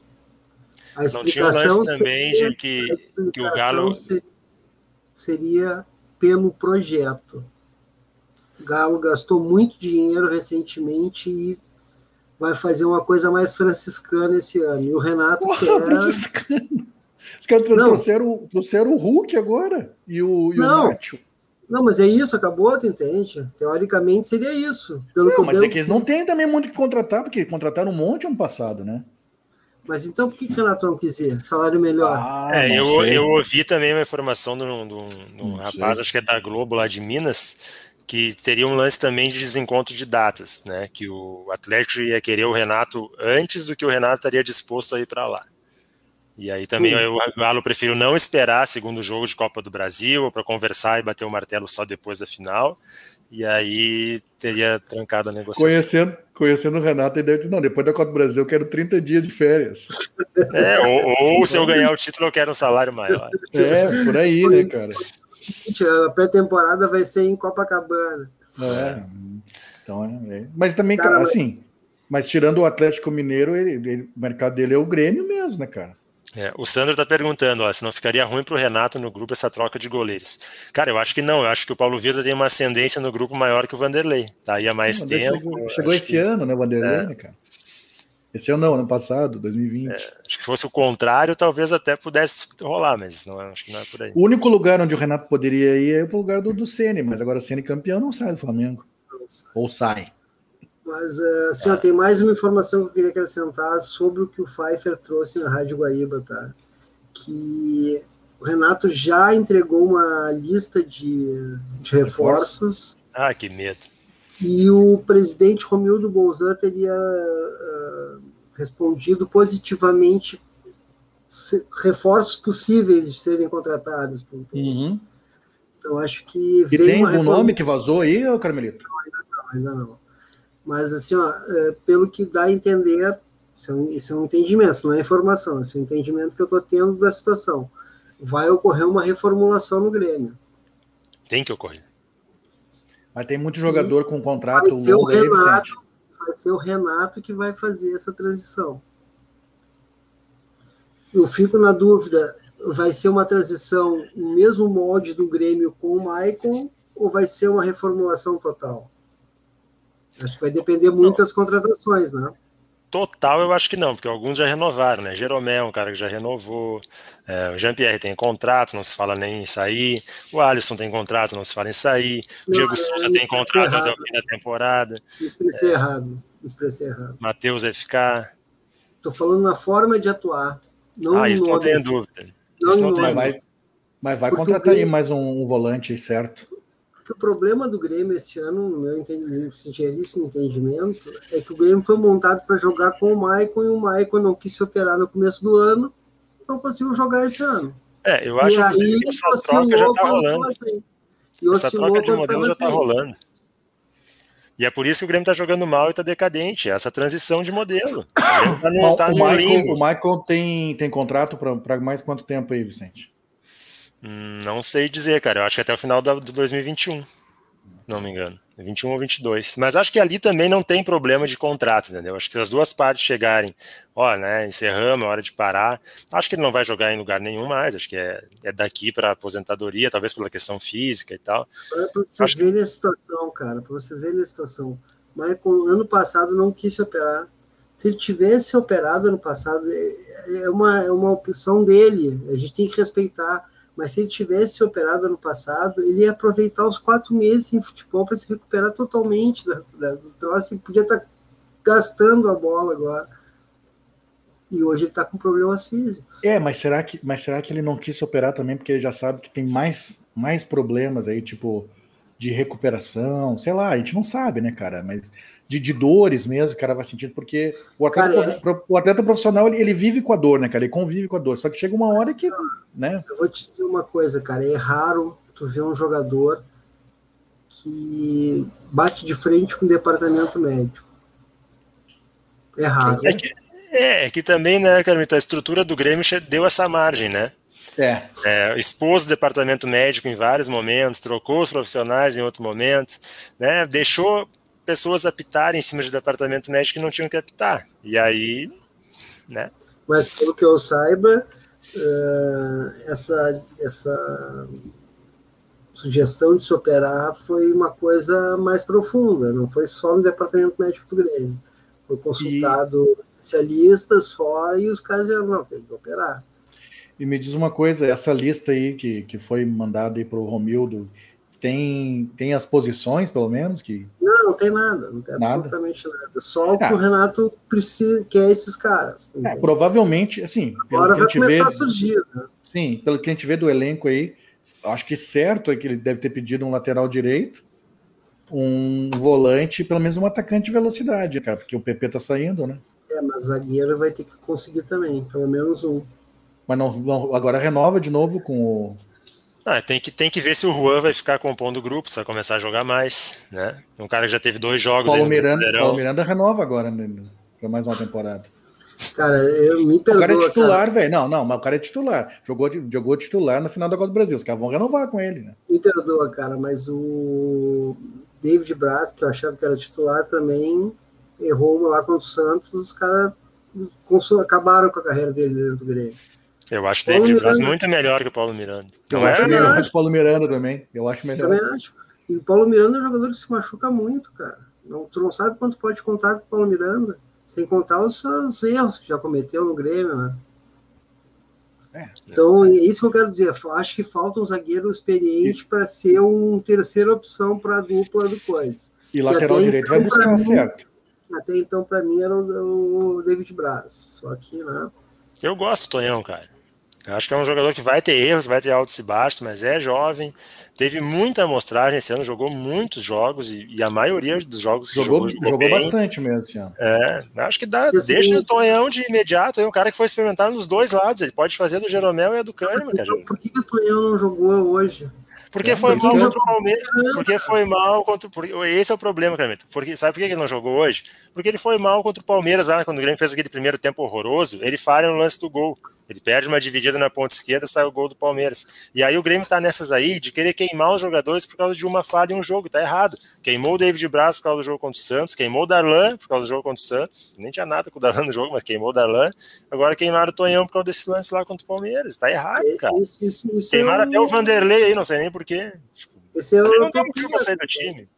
A explicação também seria, de que, que o Galo seria pelo projeto. O Galo gastou muito dinheiro recentemente e vai fazer uma coisa mais franciscana esse ano. E o Renato Porra, quer. Franciscano. Os caras trouxeram, trouxeram o Hulk agora e o, e não, o Nacho. Não, mas é isso, acabou, tu entende? Teoricamente seria isso. Pelo não, mas é que eles não têm também muito que contratar, porque contrataram um monte ano passado, né? Mas então por que, que o Renato não quis ir? Salário melhor? Ah, é, eu, eu ouvi também uma informação de um rapaz, acho que é da Globo lá de Minas, que teria um lance também de desencontro de datas, né? Que o Atlético ia querer o Renato antes do que o Renato estaria disposto a ir para lá. E aí também o Galo prefiro não esperar segundo jogo de Copa do Brasil para conversar e bater o martelo só depois da final. E aí teria trancado a negociação. Conhecendo, conhecendo o Renato, ele deve dizer, não, depois da Copa do Brasil eu quero 30 dias de férias. É, ou, ou se eu ganhar o título eu quero um salário maior. É, por aí, né, cara? A pré-temporada vai ser em Copacabana. É, então é. é. Mas também, cara, assim, mas tirando o Atlético Mineiro, ele, ele, o mercado dele é o Grêmio mesmo, né, cara? É, o Sandro está perguntando ó, se não ficaria ruim para o Renato no grupo essa troca de goleiros. Cara, eu acho que não. Eu acho que o Paulo Vitor tem uma ascendência no grupo maior que o Vanderlei. Tá aí há mais tempo. Chegou, chegou esse que... ano, né, o Vanderlei, é. né, cara? Esse ano não, ano passado, 2020. É, acho que se fosse o contrário, talvez até pudesse rolar, mas não, acho que não é por aí. O único lugar onde o Renato poderia ir é o lugar do, do Ceni, mas agora o Ceni campeão não sai do Flamengo. Ou sai. Mas, uh, assim, ó, tem mais uma informação que eu queria acrescentar sobre o que o Pfeiffer trouxe na Rádio Guaíba, tá? Que o Renato já entregou uma lista de, de reforços. Ah, que medo. E o presidente Romildo Bolzan teria uh, respondido positivamente reforços possíveis de serem contratados. Uhum. Então, acho que. E tem algum reforma... nome que vazou aí, Carmelito? Não, ainda não, ainda não. Mas, assim, ó, é, pelo que dá a entender, isso é, um, isso é um entendimento, não é informação, isso é um entendimento que eu estou tendo da situação. Vai ocorrer uma reformulação no Grêmio. Tem que ocorrer. Mas tem muito jogador e com contrato longo aí, Renato, Vai ser o Renato que vai fazer essa transição. Eu fico na dúvida, vai ser uma transição no mesmo molde do Grêmio com o Maicon ou vai ser uma reformulação total? Acho que vai depender muito das contratações, né? Total, eu acho que não, porque alguns já renovaram, né? Jeromel é um cara que já renovou, é, o Jean-Pierre tem contrato, não se fala nem em sair, o Alisson tem contrato, não se fala em sair, o Diego é, Souza tem contrato até o fim da temporada. expressei é, errado, expressei errado. Matheus vai ficar. Estou falando na forma de atuar. Não ah, isso não tenho dúvida. Não isso não tem mas, mas vai contratar aí mais um, um volante, certo? Que o problema do Grêmio esse ano, no meu entendimento, sinceríssimo entendimento, é que o Grêmio foi montado para jogar com o Maicon e o Maicon não quis se operar no começo do ano, não conseguiu jogar esse ano. É, eu acho e aí, que essa troca já está rolando. Assim. essa troca de modelo já está assim. rolando. E é por isso que o Grêmio está jogando mal e está decadente. Essa transição de modelo. Tá no, tá o, Michael, o Michael tem, tem contrato para mais quanto tempo aí, Vicente? Não sei dizer, cara. Eu acho que até o final do 2021. Não me engano. 21 ou 22. Mas acho que ali também não tem problema de contrato, entendeu? Acho que se as duas partes chegarem, ó, né, encerramos, é hora de parar. Acho que ele não vai jogar em lugar nenhum mais. Acho que é, é daqui para aposentadoria, talvez pela questão física e tal. Para vocês acho verem a situação, cara, para vocês verem a situação. Mas ano passado não quis se operar. Se ele tivesse operado ano passado, é, é uma, é uma opção dele. A gente tem que respeitar mas se ele tivesse operado ano passado, ele ia aproveitar os quatro meses em futebol para se recuperar totalmente da, do troço e podia estar tá gastando a bola agora. E hoje ele está com problemas físicos. É, mas será, que, mas será que ele não quis operar também porque ele já sabe que tem mais, mais problemas aí, tipo, de recuperação? Sei lá, a gente não sabe, né, cara? Mas de, de dores mesmo, o cara vai sentindo, porque o atleta, cara, é... o atleta profissional ele, ele, vive com a dor, né, cara? Ele convive com a dor. Só que chega uma hora que. Né? Eu vou te dizer uma coisa, cara. É raro tu ver um jogador que bate de frente com o departamento médico. É raro. É que, é, é que também, né, Carmita, a estrutura do Grêmio deu essa margem, né? É. é. expôs o departamento médico em vários momentos, trocou os profissionais em outro momento, né? Deixou pessoas apitarem em cima de departamento médico que não tinham que apitar. E aí, né? Mas pelo que eu saiba, uh, essa, essa sugestão de se operar foi uma coisa mais profunda, não foi só no departamento médico do Grêmio. Foi consultado e... especialistas fora e os caras disseram, não, tem que operar. E me diz uma coisa, essa lista aí que, que foi mandada aí para o Romildo, tem, tem as posições, pelo menos? que Não, não tem nada, não tem nada. absolutamente nada. Só o que ah. o Renato precisa, quer esses caras. É, provavelmente, assim. Agora vai começar vê, a surgir. Né? Sim, pelo que a gente vê do elenco aí, acho que certo é que ele deve ter pedido um lateral direito, um volante, pelo menos um atacante de velocidade, cara, porque o PP tá saindo, né? É, mas zagueiro vai ter que conseguir também, pelo menos um. Mas não, não, agora renova de novo com o. Ah, tem, que, tem que ver se o Juan vai ficar compondo o grupo, se vai começar a jogar mais, né? Um cara que já teve dois jogos Paulo aí no Miranda, Paulo Miranda renova agora, né, para mais uma temporada. Cara, eu me perdoa, O cara é titular, velho. Não, não, mas o cara é titular. Jogou, jogou titular na final da Copa do Brasil. Os caras vão renovar com ele, né? Me perdoa, cara, mas o David Braz, que eu achava que era titular, também errou lá contra o Santos. Os caras acabaram com a carreira dele dentro do Grêmio. Eu acho o David Miranda... Braz muito melhor que o Paulo Miranda. Eu não acho é? melhor que o Paulo Miranda também. Eu acho melhor. Também acho. E o Paulo Miranda é um jogador que se machuca muito, cara. Não, tu não sabe quanto pode contar com o Paulo Miranda. Sem contar os seus erros que já cometeu no Grêmio, né? É, então, é isso que eu quero dizer. Acho que falta um zagueiro experiente para ser uma terceira opção para a dupla do Coisas. E lateral direito então, vai buscar, mim, certo? Até então, para mim, era o, David Braz. Só que, né? Eu gosto do Tonhão, cara. Eu acho que é um jogador que vai ter erros, vai ter altos e baixos, mas é jovem. Teve muita amostragem esse ano, jogou muitos jogos e, e a maioria dos jogos que jogou, jogou, jogou bastante mesmo esse ano. É, acho que dá, deixa o Tonhão de imediato, é um cara que foi experimentar nos dois lados, ele pode fazer do Jeromel e do Kahneman. Por que, que o Tonhão não jogou hoje? Porque é, foi mal contra o Palmeiras. Porque foi mal contra o. Esse é o problema, Carmento. Porque, sabe por que ele não jogou hoje? Porque ele foi mal contra o Palmeiras lá, quando o Grêmio fez aquele primeiro tempo horroroso, ele falha no lance do gol. Ele perde uma dividida na ponta esquerda, sai o gol do Palmeiras. E aí o Grêmio tá nessas aí de querer queimar os jogadores por causa de uma falha em um jogo. Tá errado. Queimou o David Braz por causa do jogo contra o Santos, queimou o Darlan por causa do jogo contra o Santos. Nem tinha nada com o Darlan no jogo, mas queimou o Darlan. Agora queimaram o Tonhão por causa desse lance lá contra o Palmeiras. Tá errado, é, cara. Isso, isso, isso queimaram é até o Vanderlei aí, não sei nem porquê. Tipo, esse é o não sair do time.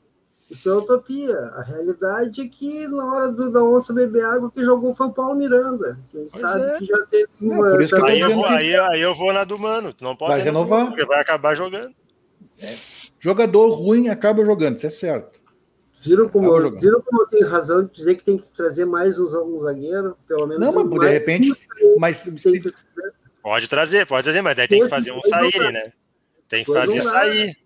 Isso é utopia. A realidade é que na hora do, da onça beber água, quem jogou foi o Paulo Miranda. Quem pois sabe é. que já teve é, uma. É, aí, eu vou, aí, aí, eu vou na do Mano. Não pode vai renovar. porque vai acabar jogando. É. Jogador ruim acaba jogando, isso é certo. Viram como, eu, viram como eu tenho razão de dizer que tem que trazer mais um, um zagueiro? Pelo menos. Não, mas de repente. Mas, se... Pode trazer, pode trazer, mas daí tem que fazer um sair, né? Tem que fazer sair.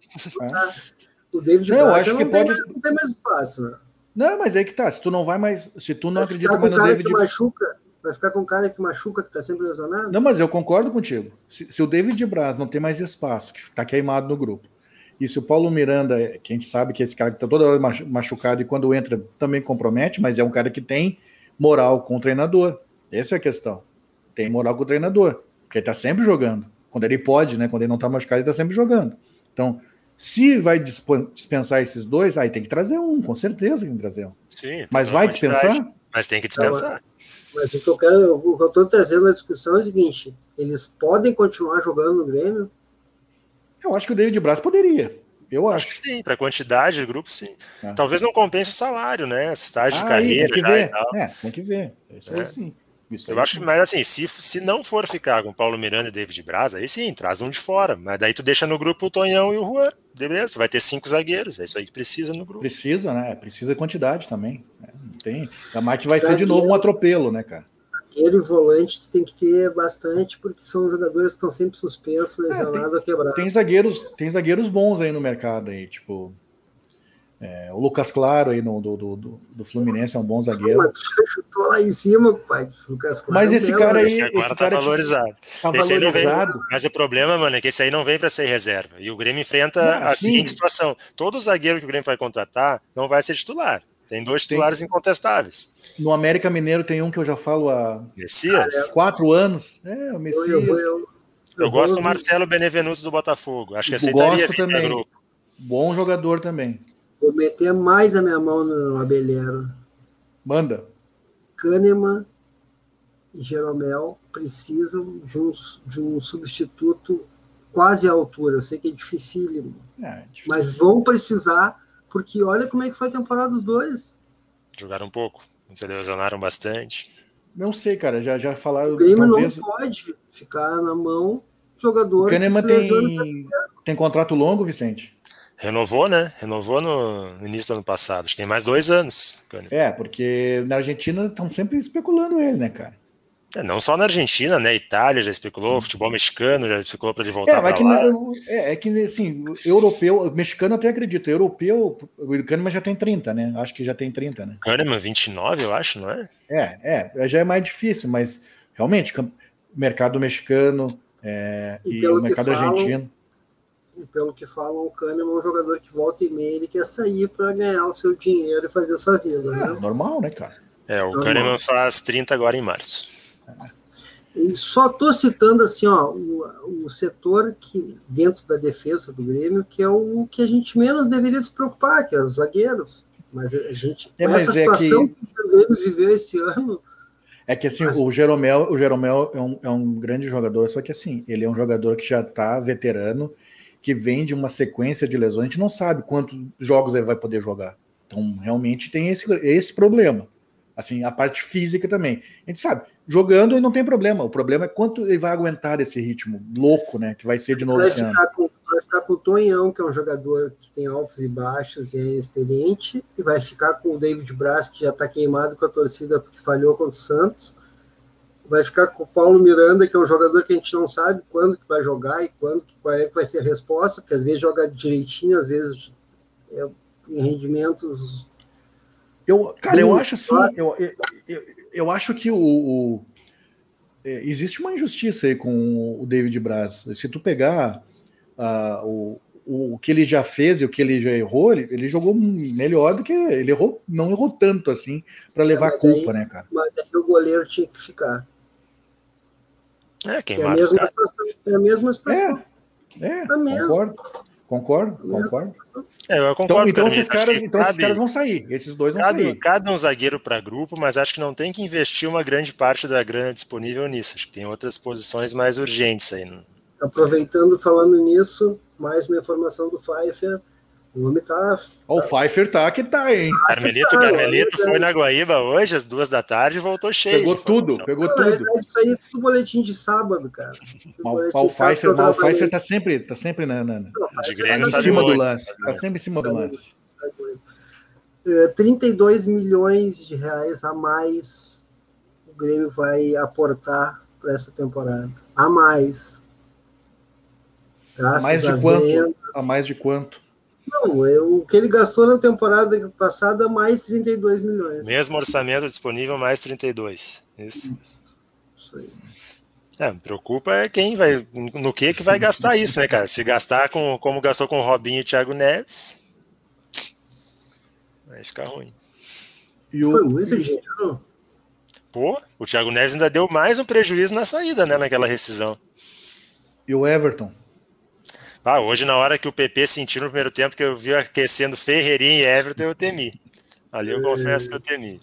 É. O David não, eu acho que pode... mais, não tem mais espaço. Né? Não, mas aí que tá. Se tu não vai mais. Se tu não vai acredita mais no David. Que machuca, vai ficar com um cara que machuca, que tá sempre lesionado? Não, mas eu concordo contigo. Se, se o David Braz não tem mais espaço, que tá queimado no grupo, e se o Paulo Miranda, que a gente sabe que esse cara que tá toda hora machucado e quando entra também compromete, mas é um cara que tem moral com o treinador. Essa é a questão. Tem moral com o treinador, porque ele tá sempre jogando. Quando ele pode, né? Quando ele não tá machucado, ele tá sempre jogando. Então, se vai dispensar esses dois, aí tem que trazer um, com certeza tem que trazer um. Sim, mas vai dispensar? Mas tem que dispensar. mas o que eu quero, o que eu estou trazendo na discussão é o seguinte: eles podem continuar jogando no Grêmio? Eu acho que o David Braz poderia. Eu acho. acho que sim, para quantidade de grupo, sim. É. Talvez não compense o salário, né? Essa estágio ah, de carreira. Tem que ver. É, tem que ver. Isso é. aí sim. Isso eu acho que, mas assim, se, se não for ficar com Paulo Miranda e David Braz, aí sim, traz um de fora. Mas daí tu deixa no grupo o Tonhão e o Juan. Beleza, vai ter cinco zagueiros. É isso aí que precisa no grupo. Precisa, né? Precisa quantidade também. Né? Não tem. A mais que vai Zagueiro, ser de novo um atropelo, né, cara? Zagueiro e volante tu tem que ter bastante, porque são jogadores que estão sempre suspensos, lesionados é, ou quebrados. Tem zagueiros, tem zagueiros bons aí no mercado aí, tipo. É, o Lucas Claro aí no, do, do, do, Fluminense é um bom zagueiro. Mas tu chutou lá em cima, pai. Lucas Claro mas esse cara aí. Esse, esse tá cara tá valorizado. Tá valorizado. Vem, mas o problema, mano, é que esse aí não vem para ser reserva. E o Grêmio enfrenta não, a sim. seguinte situação: todo zagueiro que o Grêmio vai contratar não vai ser titular. Tem dois titulares tem. incontestáveis. No América Mineiro tem um que eu já falo há Messias? quatro anos. É, o Messias. Eu, eu, eu, eu gosto do Marcelo Benevenuto do Botafogo. Acho que aceitaria vir também. grupo. Bom jogador também. Vou meter mais a minha mão no Abelheiro. Manda. Kahneman e Jeromel precisam de um, de um substituto quase à altura. Eu sei que é dificílimo, É, difícil. mas vão precisar, porque olha como é que foi a temporada dos dois. Jogaram um pouco, se lesionaram bastante. Não sei, cara. Já, já falaram. O Grêmio talvez... não pode ficar na mão de jogador O Kahneman tem, tem contrato longo, Vicente? Renovou, né? Renovou no, no início do ano passado. Acho que tem mais dois anos. É, porque na Argentina estão sempre especulando ele, né, cara? É, não só na Argentina, né? Itália já especulou, futebol mexicano já especulou para ele voltar É, mas que, é, é que assim, europeu, mexicano até acredito, europeu, o Kahneman já tem 30, né? Acho que já tem 30, né? Kahneman 29, eu acho, não é? É, é, já é mais difícil, mas realmente, mercado mexicano é, E e, o mercado falam, argentino. E pelo que falam, o Kahneman é um jogador que volta e meia, ele quer sair para ganhar o seu dinheiro e fazer a sua vida. É, Né? normal, né, cara? É, o Normal. Kahneman faz 30 agora em março. E só estou citando assim, ó, o, o setor que dentro da defesa do Grêmio, que é o que a gente menos deveria se preocupar, que é os zagueiros. Mas a gente, É, mas essa é situação que- que... o Grêmio viveu esse ano, É que assim, Mas- o Jeromel, o Jeromel é um, é um grande jogador, só que assim, ele é um jogador que já tá veterano, que vem de uma sequência de lesões, a gente não sabe quantos jogos ele vai poder jogar. Então, realmente tem esse, esse problema. Assim, a parte física também. A gente sabe, jogando não tem problema. O problema é quanto ele vai aguentar esse ritmo louco, né? Que vai ser de novo vai ficar, com, vai ficar com o Tonhão, que é um jogador que tem altos e baixos e é experiente, e vai ficar com o David Braz, que já está queimado com a torcida porque falhou contra o Santos. Vai ficar com o Paulo Miranda, que é um jogador que a gente não sabe quando que vai jogar e quando que qual é que vai ser a resposta, porque às vezes joga direitinho, às vezes é, em rendimentos. Eu, cara, eu acho assim, eu, eu, eu, eu acho que o, o- é, existe uma injustiça aí com o David Braz. Se tu pegar ah, o, o, o que ele já fez e o que ele já errou, ele, ele jogou melhor do que ele errou, não errou tanto assim para levar mas a culpa, daí- né, cara? Mas daí o goleiro tinha que ficar. É, Que é a queimado. mesma situação. É a mesma situação. É, É mesmo. concordo, concordo, É a mesma concordo. É, eu Então, concordo. então, Carlinhos. esses caras, que então esses cabe- caras vão sair, esses dois vão Cabe, sair. cabe um zagueiro para grupo, mas acho que não tem que investir uma grande parte da grana disponível nisso. Acho que tem outras posições mais urgentes aí. né? Aproveitando, falando nisso, mais uma informação do Pfeiffer. O homem tá. O Pfeiffer tá que tá, hein? Carmelito, tá, Carmelito foi na Guaíba hoje, às duas da tarde, e voltou cheio. Pegou tudo, pegou Não, tudo. é, isso aí é tudo boletim de sábado, cara. Boletim o Pfeiffer, trabalhei. Pfeiffer tá sempre, tá sempre na, na- Não, De Grêmio em tá sabe cima do lance. Tá sempre em cima do Sabe lance. É, 32 milhões de reais a mais o Grêmio vai aportar para essa temporada. A mais. Graças Mais de a quanto? vendas. A mais de quanto? Não, é o que ele gastou na temporada passada, mais 32 milhões. Mesmo orçamento disponível, mais 32. Isso. Isso aí. É, me preocupa é quem vai, no que que vai gastar isso, né, cara? Se gastar com, como gastou com o Robinho e Thiago Neves, vai ficar ruim. E Foi o, muito dinheiro. Pô, o Thiago Neves ainda deu mais um prejuízo na saída, né, naquela rescisão. e o Everton? Ah, hoje, na hora que o PP sentiu no primeiro tempo, que eu vi aquecendo Ferreirinha e Everton, eu temi. Ali eu confesso que eu temi.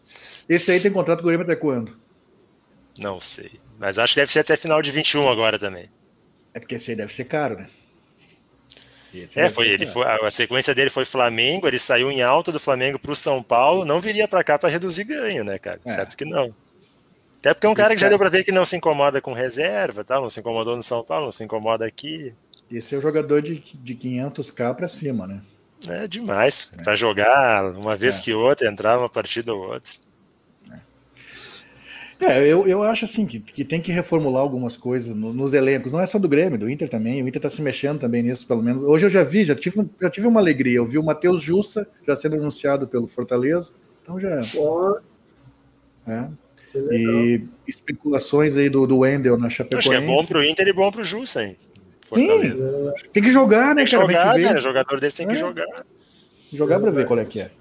Esse aí tem contrato com o Grêmio até quando? Não sei. Mas acho que deve ser até final de 21 agora também. É porque esse aí deve ser caro, né? É, foi ele. Foi, a, sequência dele foi Flamengo, ele saiu em alta do Flamengo para o São Paulo, não viria para cá para reduzir ganho, né, cara? É. Certo que não. Até porque é um cara que já deu para ver que não se incomoda com reserva, tá? não se incomodou no São Paulo, não se incomoda aqui. Esse é o jogador de, de 500k pra cima, né? É demais. Para jogar uma vez É. que outra, entrar uma partida ou outra. É, eu, eu acho assim que, que tem que reformular algumas coisas no- nos elencos. Não é só do Grêmio, do Inter também. O Inter tá se mexendo também nisso, pelo menos. Hoje eu já vi, já tive, já tive uma alegria. Eu vi o Matheus Jussa já sendo anunciado pelo Fortaleza. Então já. É. legal. E especulações aí do, do Wendel na Acho que Chapecoense. é bom pro Inter e bom pro Jussa, hein? Sim, tem que jogar, né, Tem que cara? Mês que jogar, né? Jogador desse tem que É. jogar. Jogar pra ver qual é que é.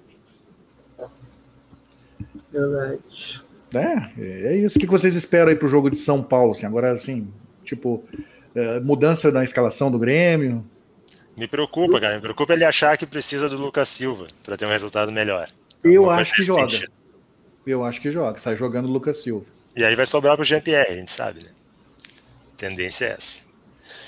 Verdade. É, é isso. O que vocês esperam aí pro jogo de São Paulo? Assim, agora, assim, tipo, é, mudança na escalação do Grêmio. Me preocupa, cara. Me preocupa ele achar que precisa do Lucas Silva para ter um resultado melhor. Eu Alguma acho que joga. sentido. Eu acho que joga. Sai jogando o Lucas Silva. E aí vai sobrar pro Jean-Pierre, a gente sabe, né? A tendência é essa.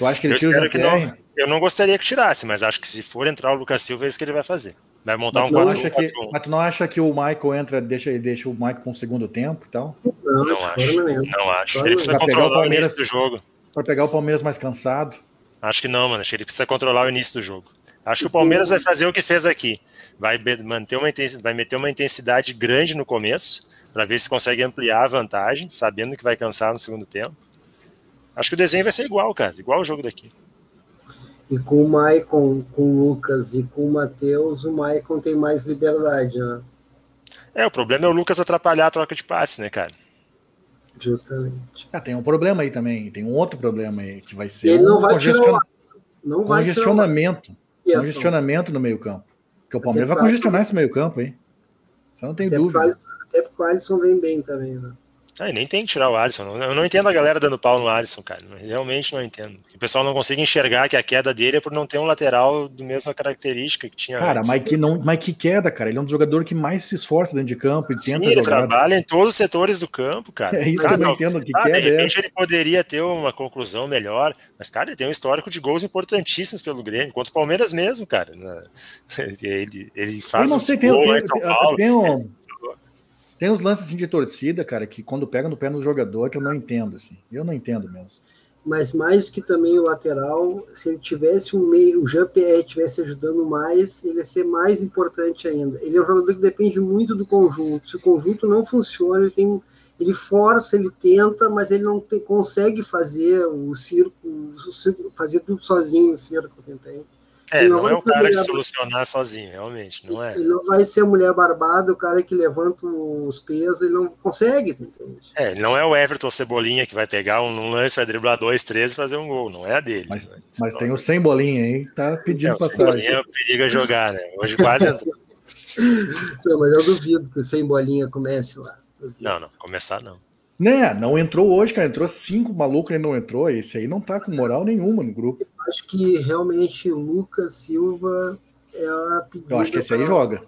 Tu acha que ele Eu tira o que não. Eu não gostaria que tirasse, mas acho que se for entrar o Lucas Silva, é isso que ele vai fazer. Vai montar Mas um tu, não 4 acha que, mas tu não acha que o Michael entra, deixa, deixa o Michael para um segundo tempo e tal? Não, Não acho. Não acho. Ele precisa o controlar o Palmeiras- início do jogo. Para pegar o Palmeiras mais cansado. Acho que não, mano. Acho que ele precisa controlar o início do jogo. Acho que o Palmeiras vai fazer o que fez aqui. Vai manter uma vai meter uma intensidade grande no começo, para ver se consegue ampliar a vantagem, sabendo que vai cansar no segundo tempo. Acho que o desenho vai ser igual, cara. Igual o jogo daqui. E com o Maicon, com o Lucas e com o Matheus, o Maicon tem mais liberdade, né? É, o problema é o Lucas atrapalhar a troca de passe, né, cara? Justamente. Ah, tem um problema aí também. Tem um outro problema aí que vai ser ele não um vai tirar o. Não vai tirar o congestionamento. Congestionamento no meio campo. Porque o Palmeiras vai porque congestionar esse meio campo aí. Você não tem Até porque, dúvida. Alisson, até porque o Alisson vem bem também, né? Ah, nem tem que tirar o Alisson. não- Eu não entendo a galera dando pau no Alisson, cara. Realmente não entendo. O pessoal não consegue enxergar que a queda dele é por não ter um lateral do mesma característica que tinha Cara, antes. mas que, não, mas que queda, cara. Ele é um jogador que mais se esforça dentro de campo e Sim, tenta ele jogar. trabalha em todos os setores do campo, cara. É isso Ah, que eu não não. entendo. Que Ah, de queda é repente essa? ele poderia ter uma conclusão melhor, mas, cara, ele tem um histórico de gols importantíssimos pelo Grêmio, contra o Palmeiras mesmo, cara. né? Ele, ele Eu faz não os sei, tem, tem, tem- tem um- tem uns lances assim, de torcida, cara, que quando pega no pé no jogador, que eu não entendo, assim. Eu não entendo mesmo. Mas mais que também o lateral, se ele tivesse um meio, o Jean-Pierre estivesse ajudando mais, ele ia ser mais importante ainda. Ele é um jogador que depende muito do conjunto. Se o conjunto não funciona, ele tem. Ele força, ele tenta, mas ele não consegue fazer o circo, o circo- fazer tudo sozinho, o circo tem. É, não vai é um cara trabalhar- solucionar sozinho, realmente, não é. Ele não vai ser a mulher barbada, o cara que levanta os pesos, ele não consegue, entende? É, não é o Everton Cebolinha que vai pegar um, lance, vai driblar dois, três e fazer um gol, não é a dele. Mas, né? mas tem o sem bolinha aí, que tá é, pedindo o passagem. Cebolinha periga jogar, né? Hoje quase entrou. Não, mas eu duvido que o sem bolinha comece lá. Duvido. Não, não, começar não. Né, não entrou hoje, cara. Entrou cinco malucos e não entrou. Esse aí não tá com moral nenhuma no grupo. Acho que realmente Lucas Silva é a pedida. Eu acho que esse aí pra- joga.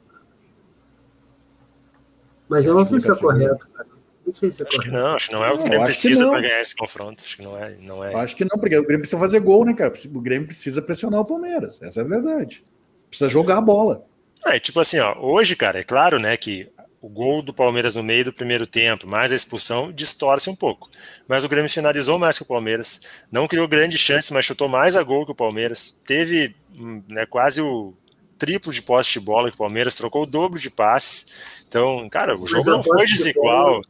Mas eu não sei que se é correto, cara. Não sei se é Acho que correto. não, acho que não é o que Não, o Grêmio precisa para ganhar esse confronto. Acho que não é. Não é. Eu acho que não, porque o Grêmio precisa fazer gol, né, cara? O Grêmio precisa pressionar o Palmeiras. Essa é a verdade. Precisa jogar a bola. É, tipo assim, ó, hoje, cara, é claro, né, que o gol do Palmeiras no meio do primeiro tempo, mais a expulsão, distorce um pouco. Mas o Grêmio finalizou mais que o Palmeiras, não criou grandes chances, mas chutou mais a gol que o Palmeiras, teve hum, né, quase o triplo de posse de bola que o Palmeiras, trocou o dobro de passes. Então, cara, o jogo não foi de desigual, bola-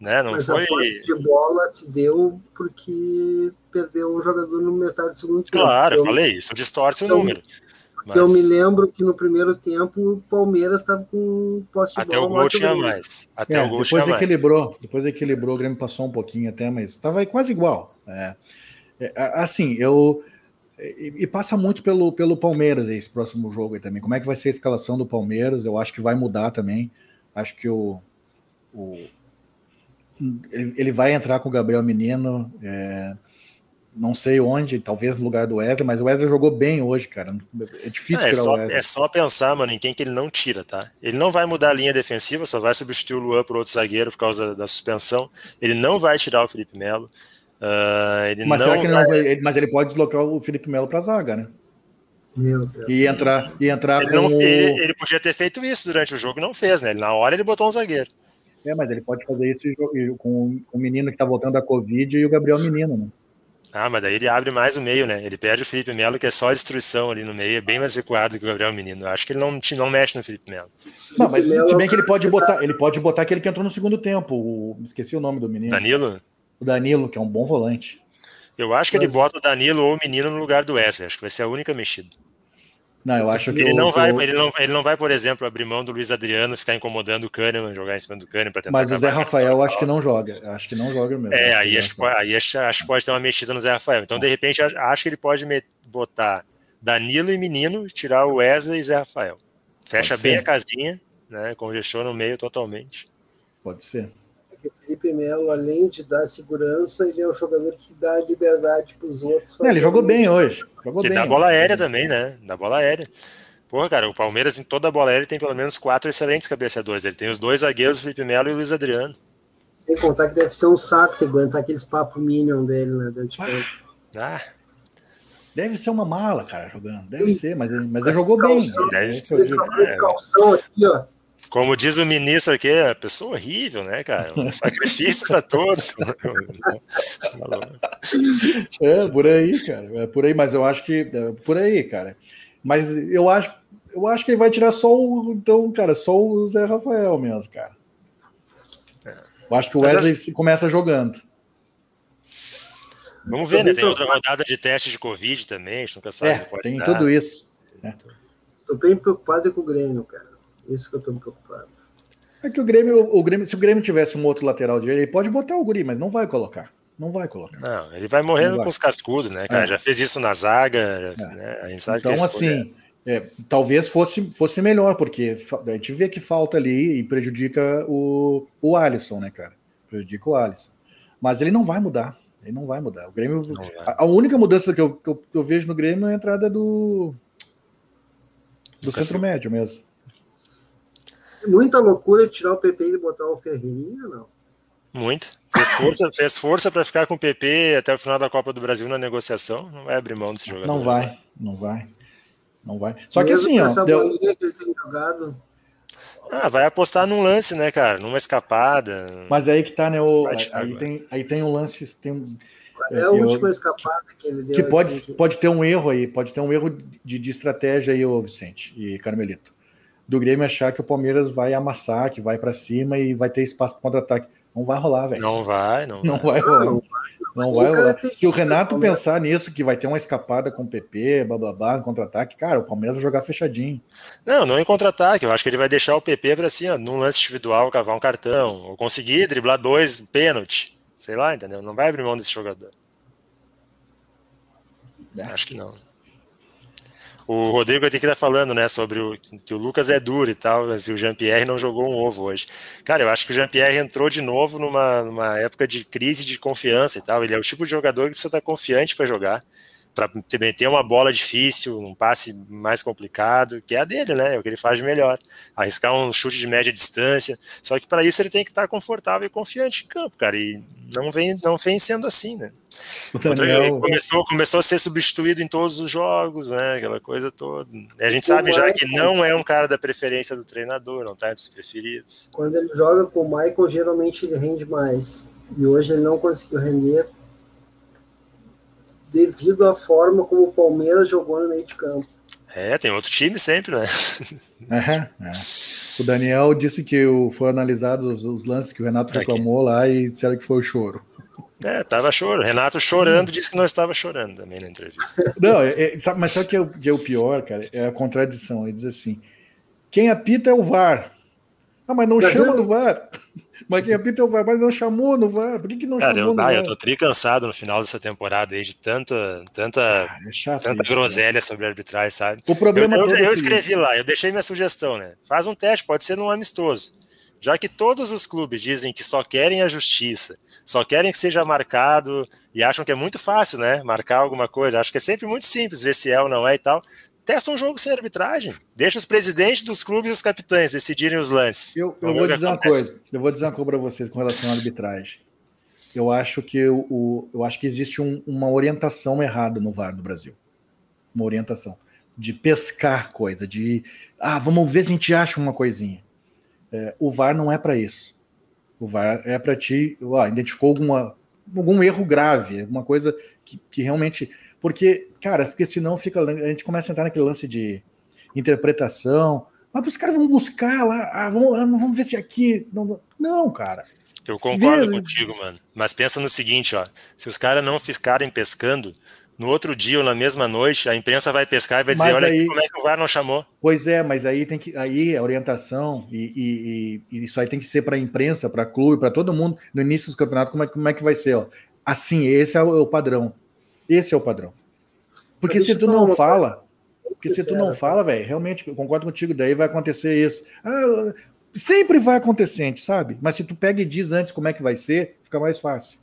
né, não Mas foi... a posse de bola se deu porque perdeu um jogador no metade do segundo tempo. Claro, eu, eu falei, isso distorce o eu- número. Porque eu me Mas lembro que no primeiro tempo o Palmeiras estava com posse de até bola o gol tinha mais. Até É, o gol depois tinha mais. equilibrou. Depois equilibrou, o Grêmio passou um pouquinho até, mas estava quase igual. É. É, a- assim, eu. E, e passa muito pelo, pelo Palmeiras esse próximo jogo aí também. Como é que vai ser a escalação do Palmeiras? Eu acho que vai mudar também. Acho que o. o ele, ele vai entrar com o Gabriel Menino. é, não sei onde, talvez no lugar do Wesley, mas o Wesley jogou bem hoje, cara. É difícil É, é tirar o só, Wesley. é só pensar, mano, em quem que ele não tira, tá? Ele não vai mudar a linha defensiva, só vai substituir o Luan por outro zagueiro por causa da, da suspensão. Ele não vai tirar o Felipe Melo. Ah, ele Mas não será que ele vai- não vai, ele- mas ele pode deslocar o Felipe Melo para zaga, né? Meu Deus. E entrar, e entrar ele, com não- o... ele- ele podia ter feito isso durante o jogo e não fez, né? Ele, na hora ele botou um zagueiro. É, mas ele pode fazer isso com o menino que tá voltando da Covid e o Gabriel Menino, né? Ah, mas daí ele abre mais o meio, né? Ele perde o Felipe Melo, que é só destruição ali no meio, é bem mais recuado que o Gabriel Menino. Eu acho que ele não, não mexe no Felipe Melo. Não, mas se bem que ele pode botar, ele pode botar aquele que entrou no segundo tempo, o, esqueci o nome do menino. Danilo? O Danilo, que é um bom volante. Eu acho que Mas- ele bota o Danilo ou o menino no lugar do Wesley. Acho que vai ser a única mexida. Não, eu acho que Ele o- não, vai, o- ele, não, ele não vai, por exemplo, abrir mão do Luiz Adriano, ficar incomodando o Kahneman, jogar em cima do Kahneman para tentar. Mas o Zé Rafael acho que não joga. Acho que não joga mesmo. É, aí acho, que pode, aí acho, acho que pode ter uma mexida no Zé Rafael. Então, de repente, acho que ele pode botar Danilo e Menino, tirar o Wesley e Zé Rafael. Fecha bem a casinha, né? Congestiona no meio totalmente. Pode ser. Porque o Felipe Melo, além de dar segurança, ele é um jogador que dá liberdade para os outros. Não, ele jogou bem hoje. Jogou que bem. dá bola aérea também, né? Dá bola aérea. Porra, cara, o Palmeiras em toda a bola aérea tem pelo menos quatro excelentes cabeceadores. Ele tem os dois zagueiros, o Felipe Melo e o Luiz Adriano. Sem contar que deve ser um saco ter que aguentar aqueles papos minion dele, né? Campo. Ah, Deve ser uma mala, cara, jogando. Deve ser, mas, ele- mas ele jogou bem. Calção. deve É ser. eu digo. Um calção aqui, ó. Como diz o ministro aqui, é uma pessoa horrível, né, cara? Um sacrifício para todos. É, por aí, cara. É por aí, mas eu acho que. É, por aí, cara. Mas eu acho, eu acho que ele vai tirar só o. Então, cara, só o Zé Rafael mesmo, cara. Eu acho que o Wesley começa jogando. Vamos ver, né? Tem outra rodada de teste de Covid também, a gente nunca sabe. É, tem dar. tudo isso. Tô bem preocupado com o Grêmio, cara. Isso que eu tô preocupado. É que o Grêmio, o Grêmio, se o Grêmio tivesse um outro lateral direito, ele pode botar o Guri, mas não vai colocar. Não vai colocar. Não, ele vai morrendo vai. com os cascudos, né, cara? É. Já fez isso na zaga, né? A gente sabe Então, assim, é, talvez fosse, fosse melhor, porque a gente vê que falta ali e prejudica o, o Alisson, né, cara? Prejudica o Alisson. Mas ele não vai mudar. Ele não vai mudar. O Grêmio. A, a única mudança que eu, que, eu, que eu vejo no Grêmio é a entrada do. Do centro médio mesmo. É muita loucura tirar o PP e botar o Ferreirinha, não? Muito. Fez força, fez força para ficar com o PP até o final da Copa do Brasil na negociação. Não vai abrir mão desse jogador. Não vai, não vai. Não vai. Só que assim, ó. Essa deu- bolinha que ele tem jogado. Ah, vai apostar num lance, né, cara? Numa escapada. mas aí que tá, né? O, aí, tem, aí tem um lance. Tem um, Qual É, é a eu- última escapada que ele deu? que pode, assim, que- pode ter um erro aí, pode ter um erro de, de estratégia aí, ô Vicente e Carmelito. Do Grêmio achar que o Palmeiras vai amassar, que vai pra cima e vai ter espaço para contra-ataque. Não vai rolar, velho. Não vai, não, Não vai. vai rolar. Não, Não vai. rolar. Se o Renato Palmeiras- pensar nisso, que vai ter uma escapada com o PP, blá blá blá, contra-ataque, cara, o Palmeiras vai jogar fechadinho. Não, não em contra-ataque. Eu acho que ele vai deixar o PP para assim, ó, num lance individual, cavar um cartão, ou conseguir driblar dois pênalti. Sei lá, entendeu? Não vai abrir mão desse jogador. É. Acho que não. O Rodrigo aqui que tá falando, né, sobre o, que o Lucas é duro e tal, mas o Jean-Pierre não jogou um ovo hoje. Cara, eu acho que o Jean-Pierre entrou de novo numa, numa época de crise de confiança e tal. Ele é o tipo de jogador que precisa estar confiante para jogar, para meter uma bola difícil, um passe mais complicado, que é a dele, né? É o que ele faz de melhor. Arriscar um chute de média distância. Só que para isso ele tem que estar confortável e confiante em campo, cara. E não vem, não vem sendo assim, né? Daniel, ele começou, começou a ser substituído em todos os jogos, né? Aquela coisa toda. E a gente sabe O já Michael- que não é um cara da preferência do treinador, não tá entre os preferidos. Quando ele joga com o Michael, geralmente ele rende mais. E hoje ele não conseguiu render devido à forma como o Palmeiras jogou no meio de campo. É, tem outro time sempre, né? Aham, é. O Daniel disse que o, foi analisado os, os lances que o Renato Aqui. reclamou lá e disseram que foi o choro. É, tava chorando. Renato chorando disse que não estava chorando também na entrevista. Não, é- é- sabe- mas sabe o que é, o- que é o pior, cara? É a contradição. Ele diz assim: quem apita é o VAR. Ah, mas não Mas chama eu- no VAR. Mas quem apita é o VAR, mas não chamou no VAR. Por que, que não Cara, chamou eu, no ah, VAR? eu tô tri cansado no final dessa temporada aí de tanta, tanta, É chato tanta isso, né? groselha sobre arbitragem, sabe? O problema eu, eu- é eu seguinte, escrevi lá, eu deixei minha sugestão, né? Faz um teste, pode ser num amistoso. Já que todos os clubes dizem que só querem a justiça, só querem que seja marcado e acham que é muito fácil, né? Marcar alguma coisa. Acho que é sempre muito simples ver se é ou não é e tal. Testa um jogo sem arbitragem. Deixa os presidentes dos clubes e os capitães decidirem os lances. Eu, eu vou dizer uma coisa. Eu vou dizer uma coisa para vocês com relação à arbitragem. Eu acho que o- eu acho que existe um- uma orientação errada no VAR no Brasil. Uma orientação de pescar coisa, de ah, vamos ver se a gente acha uma coisinha. É, o VAR não é para isso. O VAR é para ti, identificou alguma, algum erro grave, alguma coisa que, que realmente. Porque, cara, porque senão fica. A gente começa a entrar naquele lance de interpretação. Mas os caras vão buscar lá, ah, vamos, ah, vamos ver se aqui. Não, não cara. Eu concordo Vê- contigo, mano. Mas pensa no seguinte, ó. Se os caras não ficarem pescando, no outro dia ou na mesma noite, a imprensa vai pescar e vai dizer, Mas olha aí- aqui como é que o VAR não chamou. Pois é, mas aí tem que. Aí a orientação, e, e- e- e isso aí tem que ser para a imprensa, para clube, para todo mundo, no início do campeonato, como é, como é que vai ser? Ó? Assim, esse é o, o padrão. Esse é o padrão. Porque se tu não fala, porque se tu não fala, velho, realmente, eu concordo contigo, daí vai acontecer isso. Ah, Sempre vai acontecer, sabe? Mas se tu pega e diz antes como é que vai ser, fica mais fácil.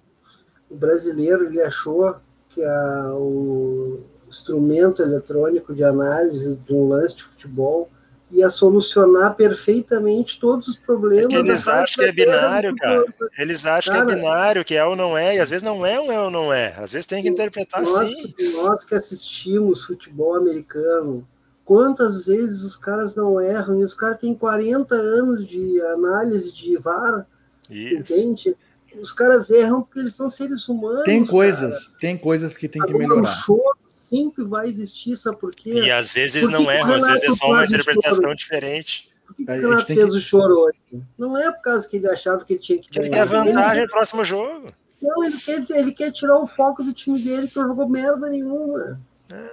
O brasileiro ele achou que a, o instrumento eletrônico de análise de um lance de futebol ia solucionar perfeitamente todos os problemas. É eles acham que é binário, cara. Eles acham cara, que é binário, que é ou não é, e às vezes não é um é ou não é. Às vezes tem que interpretar nós, assim. Nós que assistimos futebol americano, quantas vezes os caras não erram, e os caras têm 40 anos de análise de VAR, Isso. entende? Os caras erram porque eles são seres humanos. Tem coisas, cara. tem coisas que tem Agora, que melhorar. O choro sempre vai existir, sabe por quê? E às vezes não erram, às vezes é só uma interpretação diferente. Por que, que o Renato fez que... o choro hoje? Não é por causa que ele achava que ele tinha que ganhar. Ele quer vantagem ele... no próximo jogo. Não, ele quer dizer, ele quer tirar o foco do time dele que não jogou merda nenhuma. É.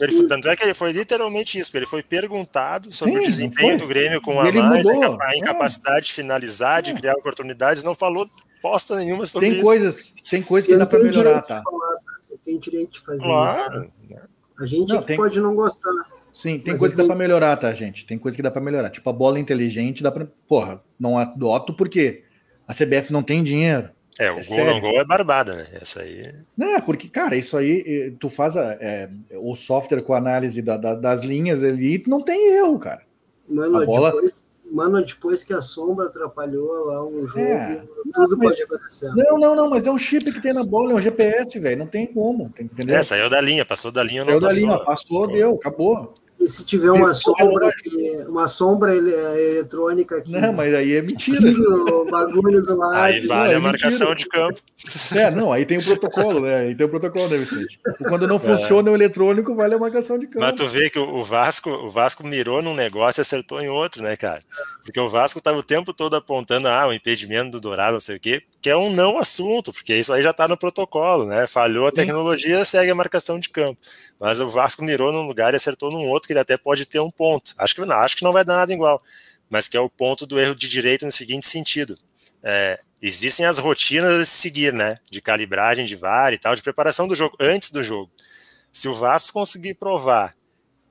Ele, tanto é que ele foi literalmente isso, ele foi perguntado sobre Sim, o desempenho do Grêmio com a mais, a é. incapacidade é. de finalizar, de criar oportunidades, não falou bosta nenhuma sobre tem isso. Coisas, tem coisas que dá para melhorar, tá? Falar, eu tenho direito de fazer claro. isso. A gente não, tem... pode não gostar. Sim, tem coisa que tenho... dá para melhorar, tá, gente? Tem coisa que dá para melhorar. Tipo, a bola inteligente dá para. Porra, não adoto porque a CBF não tem dinheiro. É, o é gol não gol é barbada, né? Essa aí. Não, porque, cara, isso aí, tu faz a, é, o software com a análise da, da, das linhas ali, não tem erro, cara. Mano, a bola... depois, mano, depois que a sombra atrapalhou lá um jogo, é, tudo não, pode acontecer. Não, não, não, mas é um chip que tem na bola, é um GPS, velho, não tem como, entendeu? É, saiu da linha, passou da linha, saiu da passou. linha, passou, deu, acabou. E se tiver uma sombra, uma sombra eletrônica aqui. Não, mas aí é mentira. O bagulho do lado. Aí vale não, é a marcação mentira. de campo. É, não, aí tem o protocolo, né? Aí tem o protocolo, né, Vicente? Quando não é. funciona o eletrônico, vale a marcação de campo. Mas tu vê que o Vasco, o Vasco mirou num negócio e acertou em outro, né, cara? Porque o Vasco estava o tempo todo apontando, ah, o impedimento do Dourado, não sei o quê, que é um não assunto, porque isso aí já está no protocolo, né? Falhou a tecnologia, segue a marcação de campo. Mas o Vasco mirou num lugar e acertou num outro que ele até pode ter um ponto. Acho que não, acho que não vai dar nada igual, mas que é o ponto do erro de direito no seguinte sentido. É, existem as rotinas a seguir, né? De calibragem de VAR e tal, de preparação do jogo, antes do jogo. Se o Vasco conseguir provar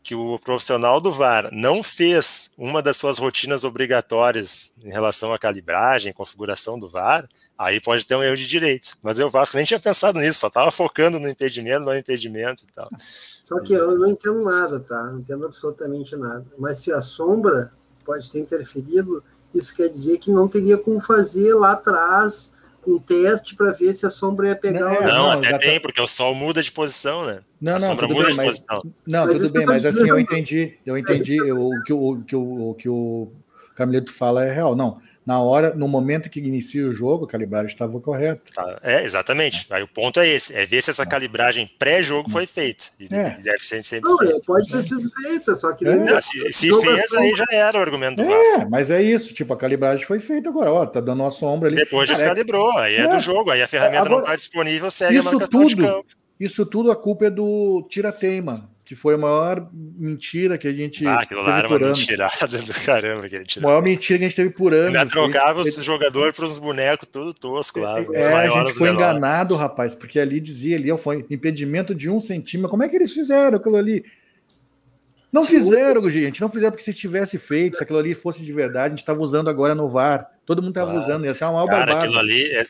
que o profissional do VAR não fez uma das suas rotinas obrigatórias em relação à calibragem, configuração do VAR, aí pode ter um erro de direito. Mas eu Vasco nem tinha pensado nisso, só estava focando no impedimento, no impedimento e tal. Só que eu não entendo nada, tá? Não entendo absolutamente nada. Mas se a sombra pode ter interferido, isso quer dizer que não teria como fazer lá atrás um teste para ver se a sombra ia pegar não, ou não. Não, até tá tem, porque o sol muda de posição, né? Não, a não, sombra muda bem, de mas, posição. Não, mas tudo bem, mas assim, eu entendi, eu entendi o, que o, que o, o que o Carmelito fala é real. Não, na hora, no momento que inicia o jogo, a calibragem estava correta. Tá, é, exatamente. Aí o ponto é esse, é ver se essa calibragem pré-jogo foi feita. E é. deve ser sempre Não, feita. pode ter sido feita, só que... É. Não, se, se fez, aí já era o argumento do é, Vasco. mas é isso, tipo, a calibragem foi feita agora, ó, tá dando uma sombra ali. Depois já se calibrou, aí é, do é. jogo, aí a ferramenta agora, não está disponível, segue isso a marcação tudo, de campo. Isso tudo a culpa é do tira-teima, que foi a maior mentira que a gente. Ah, aquilo lá era uma anos. mentirada do caramba que a gente A maior mentira que a gente teve por anos. Ainda trocava os jogadores para uns bonecos tudo tosco lá. É, a gente foi enganado, rapaz, porque ali dizia ali, foi impedimento de um centímetro. Como é que eles fizeram aquilo ali? Não fizeram, gente, não fizeram porque se tivesse feito, se aquilo ali fosse de verdade, a gente estava usando agora no VAR. Todo mundo estava claro. usando, ia ser uma maior Cara, aquilo ali, é,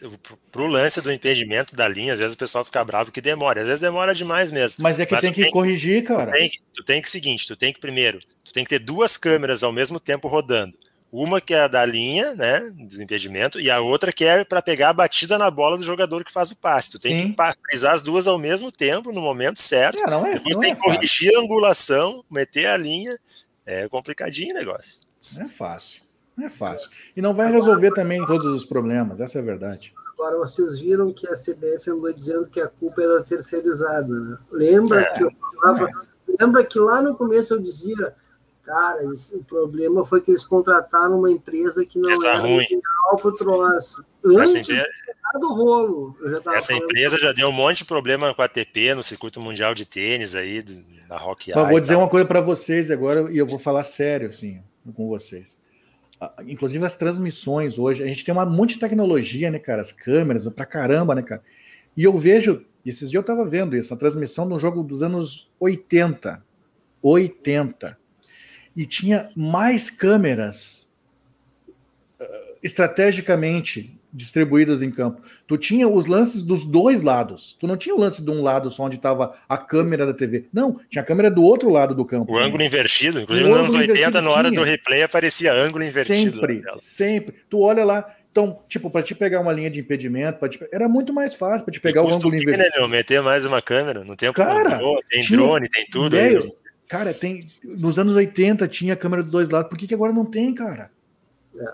pro lance do impedimento da linha, às vezes o pessoal fica bravo que demora, às vezes demora demais mesmo. Mas é que Mas tem que tem corrigir, cara. Tu tem, tu tem que seguinte, tu tem que primeiro, tu tem que ter duas câmeras ao mesmo tempo rodando. Uma que é da linha, né, do impedimento, e a outra que é para pegar a batida na bola do jogador que faz o passe. Tu tem Sim. que frisar as duas ao mesmo tempo, no momento certo. É, não é, Depois não tem é que corrigir fácil. a angulação, meter a linha. É complicadinho o negócio. Não é fácil. Não é fácil. E não vai resolver também todos os problemas, essa é a verdade. Agora, vocês viram que a CBF andou dizendo que a culpa era terceirizada, né? Lembra é. que eu falava. Lembra que lá no começo eu dizia Cara, esse, o problema foi que eles contrataram uma empresa que não Essa era ruim. ideal para o troço. Antes empresa, do rolo. essa empresa já deu um monte de problema com a ATP no circuito mundial de tênis aí, da Rock Mas vou dizer uma coisa para vocês agora, e eu vou falar sério assim com vocês. Inclusive as transmissões hoje, a gente tem um monte de tecnologia, né, cara? As câmeras, pra caramba, né, cara? E eu vejo, esses dias eu tava vendo isso, a transmissão de um jogo dos anos 80. 80 e tinha mais câmeras estrategicamente distribuídas em campo. Tu tinha os lances dos dois lados. Tu não tinha o lance de um lado só onde estava a câmera da TV. Não, tinha a câmera do outro lado do campo. O ângulo invertido. Inclusive, nos anos 80, na hora do replay, aparecia ângulo invertido. Sempre, sempre. Tu olha lá. Então, tipo, para te pegar uma linha de impedimento, te... era muito mais fácil para te pegar o ângulo invertido. Né, meu? Meter mais uma câmera. No tempo Cara, tem drone, tem tudo. Ideia, cara, tem. Nos anos 80 tinha câmera dos dois lados. Por que, que agora não tem, cara? É,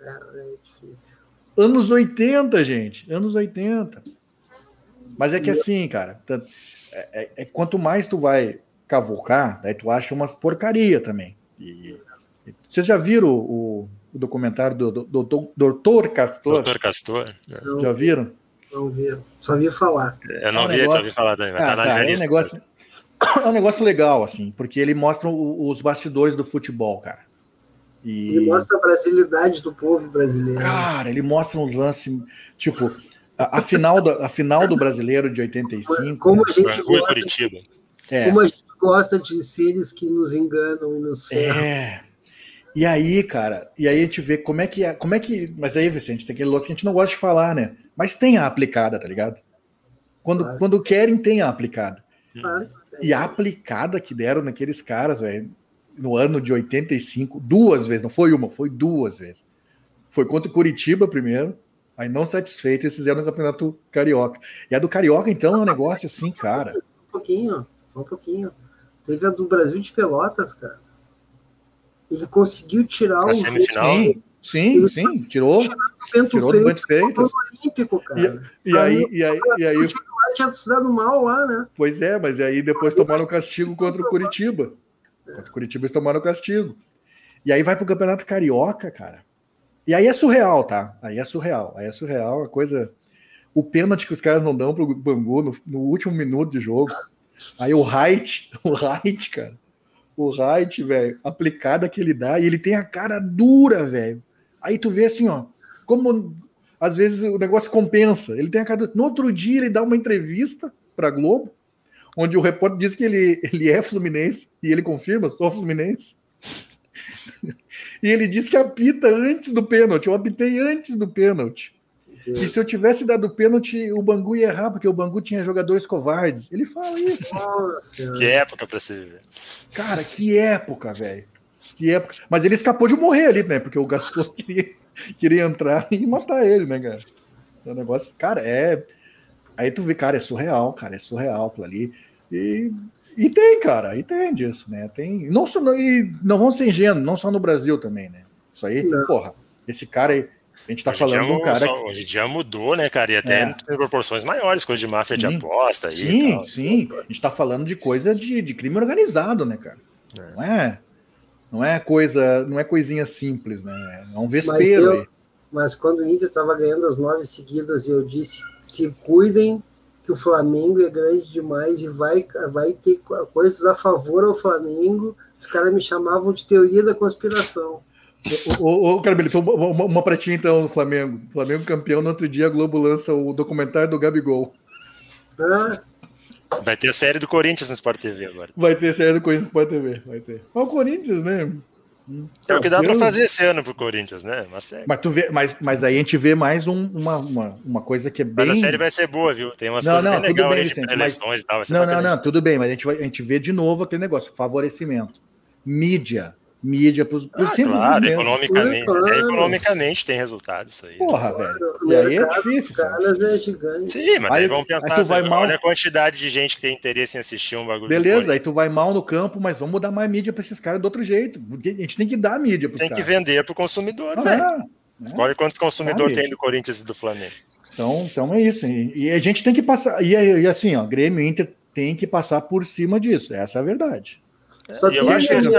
é, é difícil. Anos 80, gente. Anos 80. Mas é que assim, cara, é, é, é quanto mais tu vai cavocar, daí tu acha umas porcaria também. E, e, vocês já viram o, o documentário do, do, do, do Doutor Castor? Doutor Castor. Não, já viram? Não vi. Só vi falar. Eu não é um vi, negócio... só vi falar também. Ah, tá tá, é, um negócio, é um negócio legal, assim, porque ele mostra os bastidores do futebol, cara. E... Ele mostra a brasilidade do povo brasileiro. Cara, ele mostra uns lances, tipo, a, a, final, do, a final do brasileiro de 85. Como a gente gosta, de, é. como a gente gosta de seres que nos enganam e nos ferram. É. E aí, cara, e aí a gente vê como é que é, como é que. Mas aí, Vicente, tem aquele lance que a gente não gosta de falar, né? Mas tem a aplicada, tá ligado? Quando, claro. quando querem, tem a aplicada. Claro. E a aplicada que deram naqueles caras, velho, no ano de 85, duas vezes, não foi uma, foi duas vezes. Foi contra o Curitiba primeiro, aí não satisfeito, eles fizeram no Campeonato Carioca. E a do Carioca, então, é um negócio assim, cara. Só um pouquinho, só um pouquinho. Teve a do Brasil de Pelotas, cara. Ele conseguiu tirar a um semifinal. Sim, sim, sim, tirou. Tirou do Bento Freitas. Olímpico, cara. E, e aí, e aí, e aí, tinha se dado mal lá, né? Pois é, mas aí depois tomaram castigo contra o Curitiba. Contra o Curitiba eles tomaram castigo. E aí vai pro Campeonato Carioca, cara. E aí é surreal, tá? Aí é surreal. Aí é surreal a coisa. O pênalti que os caras não dão pro Bangu no, no último minuto de jogo. Aí o Height, o Height, cara. O Height, velho, aplicada que ele dá, e ele tem a cara dura, velho. Aí tu vê assim, ó, como às vezes o negócio compensa. Ele tem a cara. No outro dia ele dá uma entrevista pra Globo onde o repórter diz que ele, ele é fluminense, e ele confirma, sou fluminense. e ele diz que apita antes do pênalti, eu apitei antes do pênalti. E se eu tivesse dado pênalti, o Bangu ia errar, porque o Bangu tinha jogadores covardes. Ele fala isso. Nossa, que época pra se viver. Cara, que época, velho. Que época. Mas ele escapou de morrer ali, né? Porque o Gaston queria, queria entrar e matar ele, né, cara? O negócio, cara, é. Aí tu vê, cara, é surreal, cara, é surreal aquilo ali. E, e tem, cara, e tem disso, né? Tem. Não, só, e não vão ser ingênuos, não só no Brasil também, né? Isso aí, não. porra, esse cara aí. A gente tá hoje falando de um cara. Só, hoje em dia mudou, né, cara? E até é. em proporções maiores, coisa de máfia sim. de aposta. Sim, sim. A gente tá falando de coisa de, de crime organizado, né, cara? É. Não é. Não é coisa, não é coisinha simples, né? É um vespeiro mas, eu, mas quando o Inter estava ganhando as nove seguidas, eu disse: se cuidem que o Flamengo é grande demais e vai, vai ter coisas a favor ao Flamengo. Os caras me chamavam de teoria da conspiração. Ô, ô, Carmelo, então, uma, uma pratinha então no Flamengo. Flamengo campeão, no outro dia a Globo lança o documentário do Gabigol. Ah. Vai ter a série do Corinthians no Sport TV agora. Vai ter a série do Corinthians no Sport TV, vai ter. Mas o Corinthians, né? É o que dá para fazer esse ano pro Corinthians, né? Mas, tu vê, mas, mas aí a gente vê mais um, uma, uma, uma coisa que é bem. Mas a série vai ser boa, viu? Tem umas não, coisas não, bem legais bem, Vicente, mas... e tal. Não, não, não, tudo bem, mas a gente, vai, a gente vê de novo aquele negócio, favorecimento. Mídia mídia para os ah, claro, economicamente, claro. É, economicamente tem resultado isso aí. Porra, velho. E aí é difícil. Caras é gigante. Sim, mas aí, vamos pensar, aí tu vai mal... olha a quantidade de gente que tem interesse em assistir um bagulho. Beleza, aí tu vai mal no campo, mas vamos dar mais mídia para esses caras do outro jeito. A gente tem que dar mídia para Tem que vender para o consumidor, ah, né? Olha quantos consumidores tem do Corinthians e do Flamengo. Então, então é isso. E, a gente tem que passar. E, e assim, ó, Grêmio Inter tem que passar por cima disso. Essa é a verdade. Só que eu acho que assim,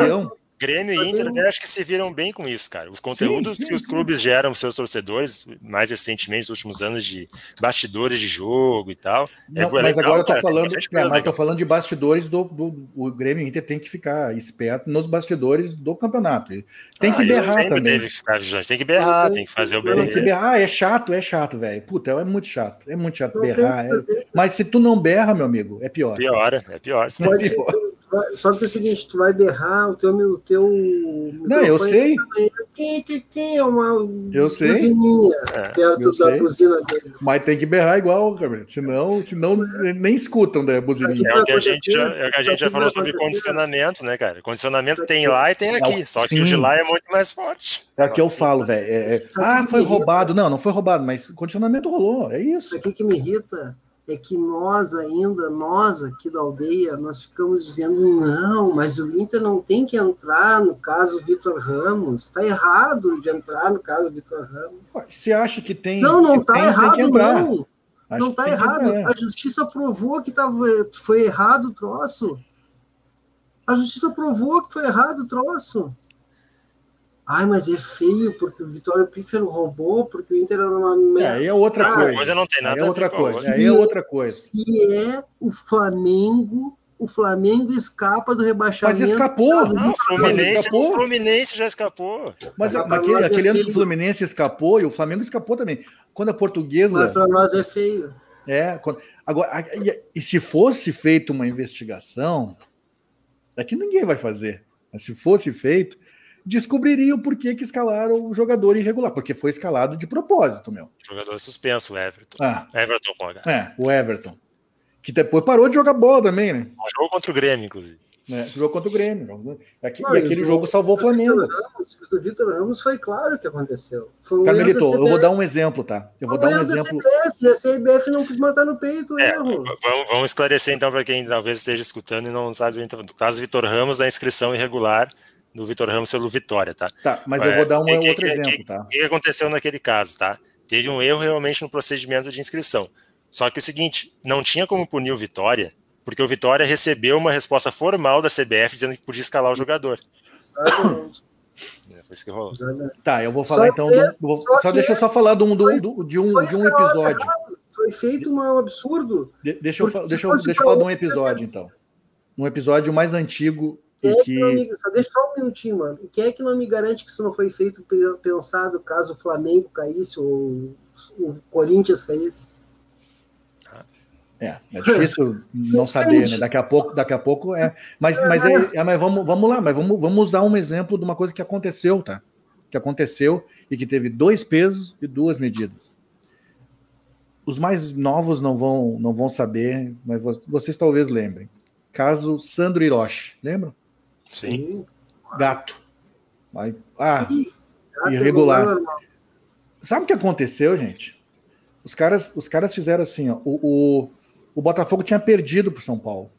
Grêmio e Inter até acho que se viram bem com isso, cara. Os conteúdos sim, sim, que os clubes geram seus torcedores, mais recentemente, nos últimos anos, de bastidores de jogo e tal. É Não, é mas legal, agora eu tô cara, falando, é, mas tô falando de bastidores do, do, O Grêmio e Inter tem que ficar esperto nos bastidores do campeonato. Tem que ah, berrar também. Deve ficar Tem que berrar, tem que fazer o berrar. Tem que berrar, é chato, é chato, velho. Puta, é muito chato. É muito chato berrar. É... Mas se tu não berra, meu amigo, é pior. Piora, é pior. Pode, é pior só que é o seguinte, tu vai berrar o teu. O teu não, eu sei. Tem uma eu sei. buzininha é, perto da sei. buzina dele. Mas tem que berrar igual, cara. Senão, senão nem escutam da buzininha. É o que a gente já, é que a gente já falou sobre condicionamento, né, cara? Condicionamento tem lá e tem aqui. Só que Sim. o de lá é muito mais forte. É o que eu falo, velho. É, é, ah, foi roubado. Não, não foi roubado, mas condicionamento rolou. É isso. Isso aqui que me irrita é que nós ainda, nós aqui da aldeia, nós ficamos dizendo não, mas o Inter não tem que entrar no caso Vitor Ramos, está errado de entrar no caso Vitor Ramos. Você acha que tem? Não, não está errado não. Acho não está errado. A justiça provou que tava, foi errado o troço. A justiça provou que foi errado o troço. Ai, mas é feio porque o Vitório Pífero roubou, porque o Inter era uma merda. É, aí é outra ah, coisa. coisa não tem nada aí é outra coisa. Aí é outra coisa. Se é o Flamengo, o Flamengo escapa do rebaixamento. Mas escapou. Não, o Fluminense, escapou. o Fluminense já escapou. Mas, mas aquele, é aquele ano que o Fluminense escapou e o Flamengo escapou também. Quando a portuguesa. Mas para nós é feio. É, quando... agora, e, e se fosse feita uma investigação, é que ninguém vai fazer. Mas se fosse feito, descobriria o porquê que escalaram o jogador irregular, porque foi escalado de propósito, meu. Jogador suspenso, o Everton. Ah. Everton Conga. É, o Everton. Que depois parou de jogar bola também, né? Jogou contra o Grêmio, inclusive. É, jogou contra o Grêmio. Aqui, Não, e aquele jogo salvou o Flamengo. O Vitor Ramos foi claro o que aconteceu. Um Carmelito, eu vou dar um exemplo, tá? Eu vou dar um exemplo. CBF, a CBF não quis matar no peito o é, erro. Vamos, vamos, esclarecer então para quem talvez esteja escutando e não sabe. Então, do caso Vitor Ramos, da inscrição irregular do Vitor Ramos pelo Vitória, tá? Tá, mas eu vou dar um que, outro que, exemplo, que, tá? O que aconteceu naquele caso, tá? Teve um erro realmente no procedimento de inscrição. Só que é o seguinte, não tinha como punir o Vitória, porque o Vitória recebeu uma resposta formal da CBF dizendo que podia escalar o jogador. É, foi isso que rolou. Tá, eu vou falar só então. Que, do, só, só deixa eu só falar de um, do, do, de um, de um episódio. Foi feito um absurdo. De, deixa eu, deixa eu, deixa eu falar de um episódio, então. Um episódio mais antigo quem é que... Me... Só deixa só um minutinho, mano. E quem é que não me garante que isso não foi feito pensado caso o Flamengo caísse ou o Corinthians caísse? É, é difícil não saber, né? Daqui a pouco, daqui a pouco é. Mas, mas, é, é, mas vamos, vamos lá, mas vamos, vamos usar um exemplo de uma coisa que aconteceu, tá? Que aconteceu e que teve dois pesos e duas medidas. Os mais novos não vão, não vão saber, mas vocês talvez lembrem. Caso Sandro Hiroshi, lembram? Sim. Gato. Vai, ah, é irregular. Sabe o que aconteceu, gente? Os caras, os caras fizeram assim, ó, o, o, o Botafogo tinha perdido para São Paulo.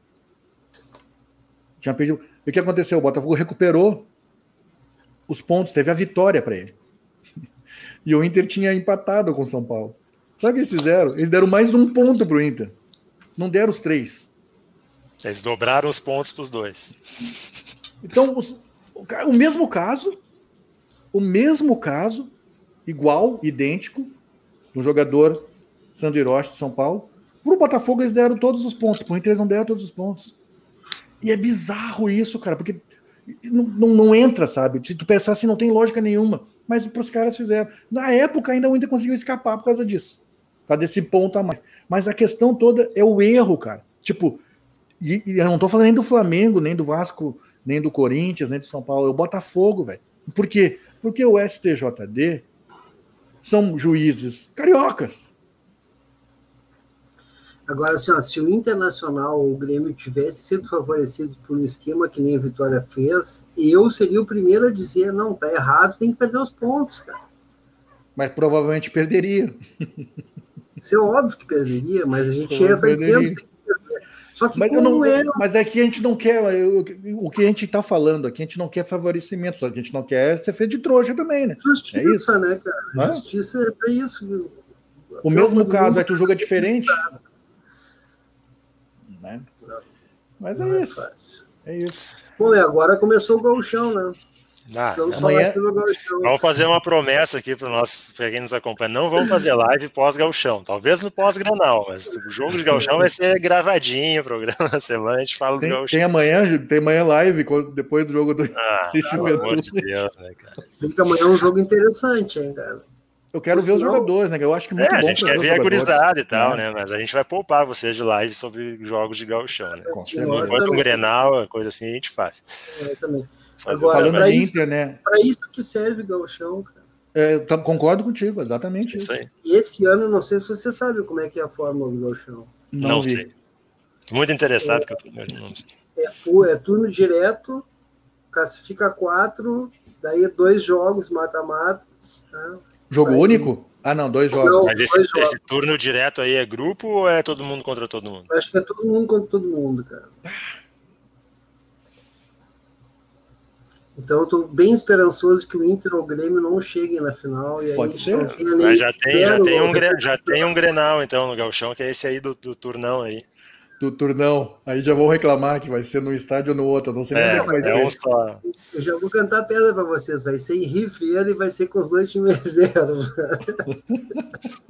Tinha perdido. E o que aconteceu? O Botafogo recuperou os pontos, teve a vitória para ele. E o Inter tinha empatado com o São Paulo. Sabe o que eles fizeram? Eles deram mais um ponto para o Inter. Não deram os três. Eles dobraram os pontos para os dois. Então, os, o, mesmo caso, o mesmo caso, igual, idêntico, do jogador Sandro Hiroshi de São Paulo. Para o Botafogo, eles deram todos os pontos. Para o Inter, eles não deram todos os pontos. E é bizarro isso, cara, porque não, não, não, entra, sabe? Se tu pensar assim, não tem lógica nenhuma. Mas para os caras fizeram. Na época, ainda o Inter conseguiu escapar por causa disso. Por causa desse ponto a mais. Mas a questão toda é o erro, cara. Tipo, e, e eu não estou falando nem do Flamengo, nem do Vasco nem do Corinthians, nem do São Paulo, é o Botafogo, velho. Por quê? Porque o STJD são juízes cariocas. Agora, assim, ó, se o Internacional ou o Grêmio tivesse sido favorecido por um esquema que nem a Vitória fez, eu seria o primeiro a dizer, não, tá errado, tem que perder os pontos, cara. Mas provavelmente perderia. Isso é óbvio que perderia, mas a gente já está dizendo que só que mas, não, é... mas é que a gente não quer, o que a gente está falando aqui, a gente não quer favorecimento, só que a gente não quer ser feito de trouxa também, né? Justiça, é isso? né, cara? É? Justiça é isso. O mesmo caso é que o jogo é diferente. Né? Mas é, é isso. Fácil. É isso. Bom, e agora começou o gauchão, né? Ah, amanhã... Vamos fazer uma promessa aqui para nós, para quem nos acompanha. Não vamos fazer live pós-galchão, talvez no pós-granal, mas o jogo de galchão vai ser gravadinho, programa da semana, a gente fala tem, do galchão. Tem amanhã, tem amanhã live depois do jogo do ah, pelo amor de Deus, né, cara? Fica amanhã um jogo interessante, hein, cara. Eu quero ver os jogadores, né? Eu acho que muito é, bom a gente quer ver a gurizada e tal, É. né? Mas a gente vai poupar vocês de live sobre jogos de gauchão, né? Com certeza. Enquanto também. Grenal, coisa assim, a gente faz. Eu também. Fazer Agora, Falando pra isso- Inter, né? Para isso que serve gauchão, cara. É, concordo contigo, exatamente isso isso. aí. E esse ano, não sei se você sabe como é que é a fórmula do gauchão. Não, vi. sei. Muito interessado que eu tô, não sei. É, é turno direto, classifica quatro, daí é dois jogos mata-matas. Tá? Jogo Sai- único? Ah, não, dois jogos. Não. Mas esse, esse turno direto aí é grupo ou é todo mundo contra todo mundo? Acho que é todo mundo contra todo mundo, cara. Então eu tô bem esperançoso que o Inter ou o Grêmio não cheguem na final. E aí Pode ser. Mas já tem, já tem, um, já tem um Grenal, então, no Gauchão, que é esse aí do, do turnão aí. Do turnão. Aí já vão reclamar que vai ser num estádio ou no outro. Eu não sei nem É, onde vai é ser. só. Eu já vou cantar pedra pra vocês. Vai ser em Ribeira e vai ser com os dois times zero.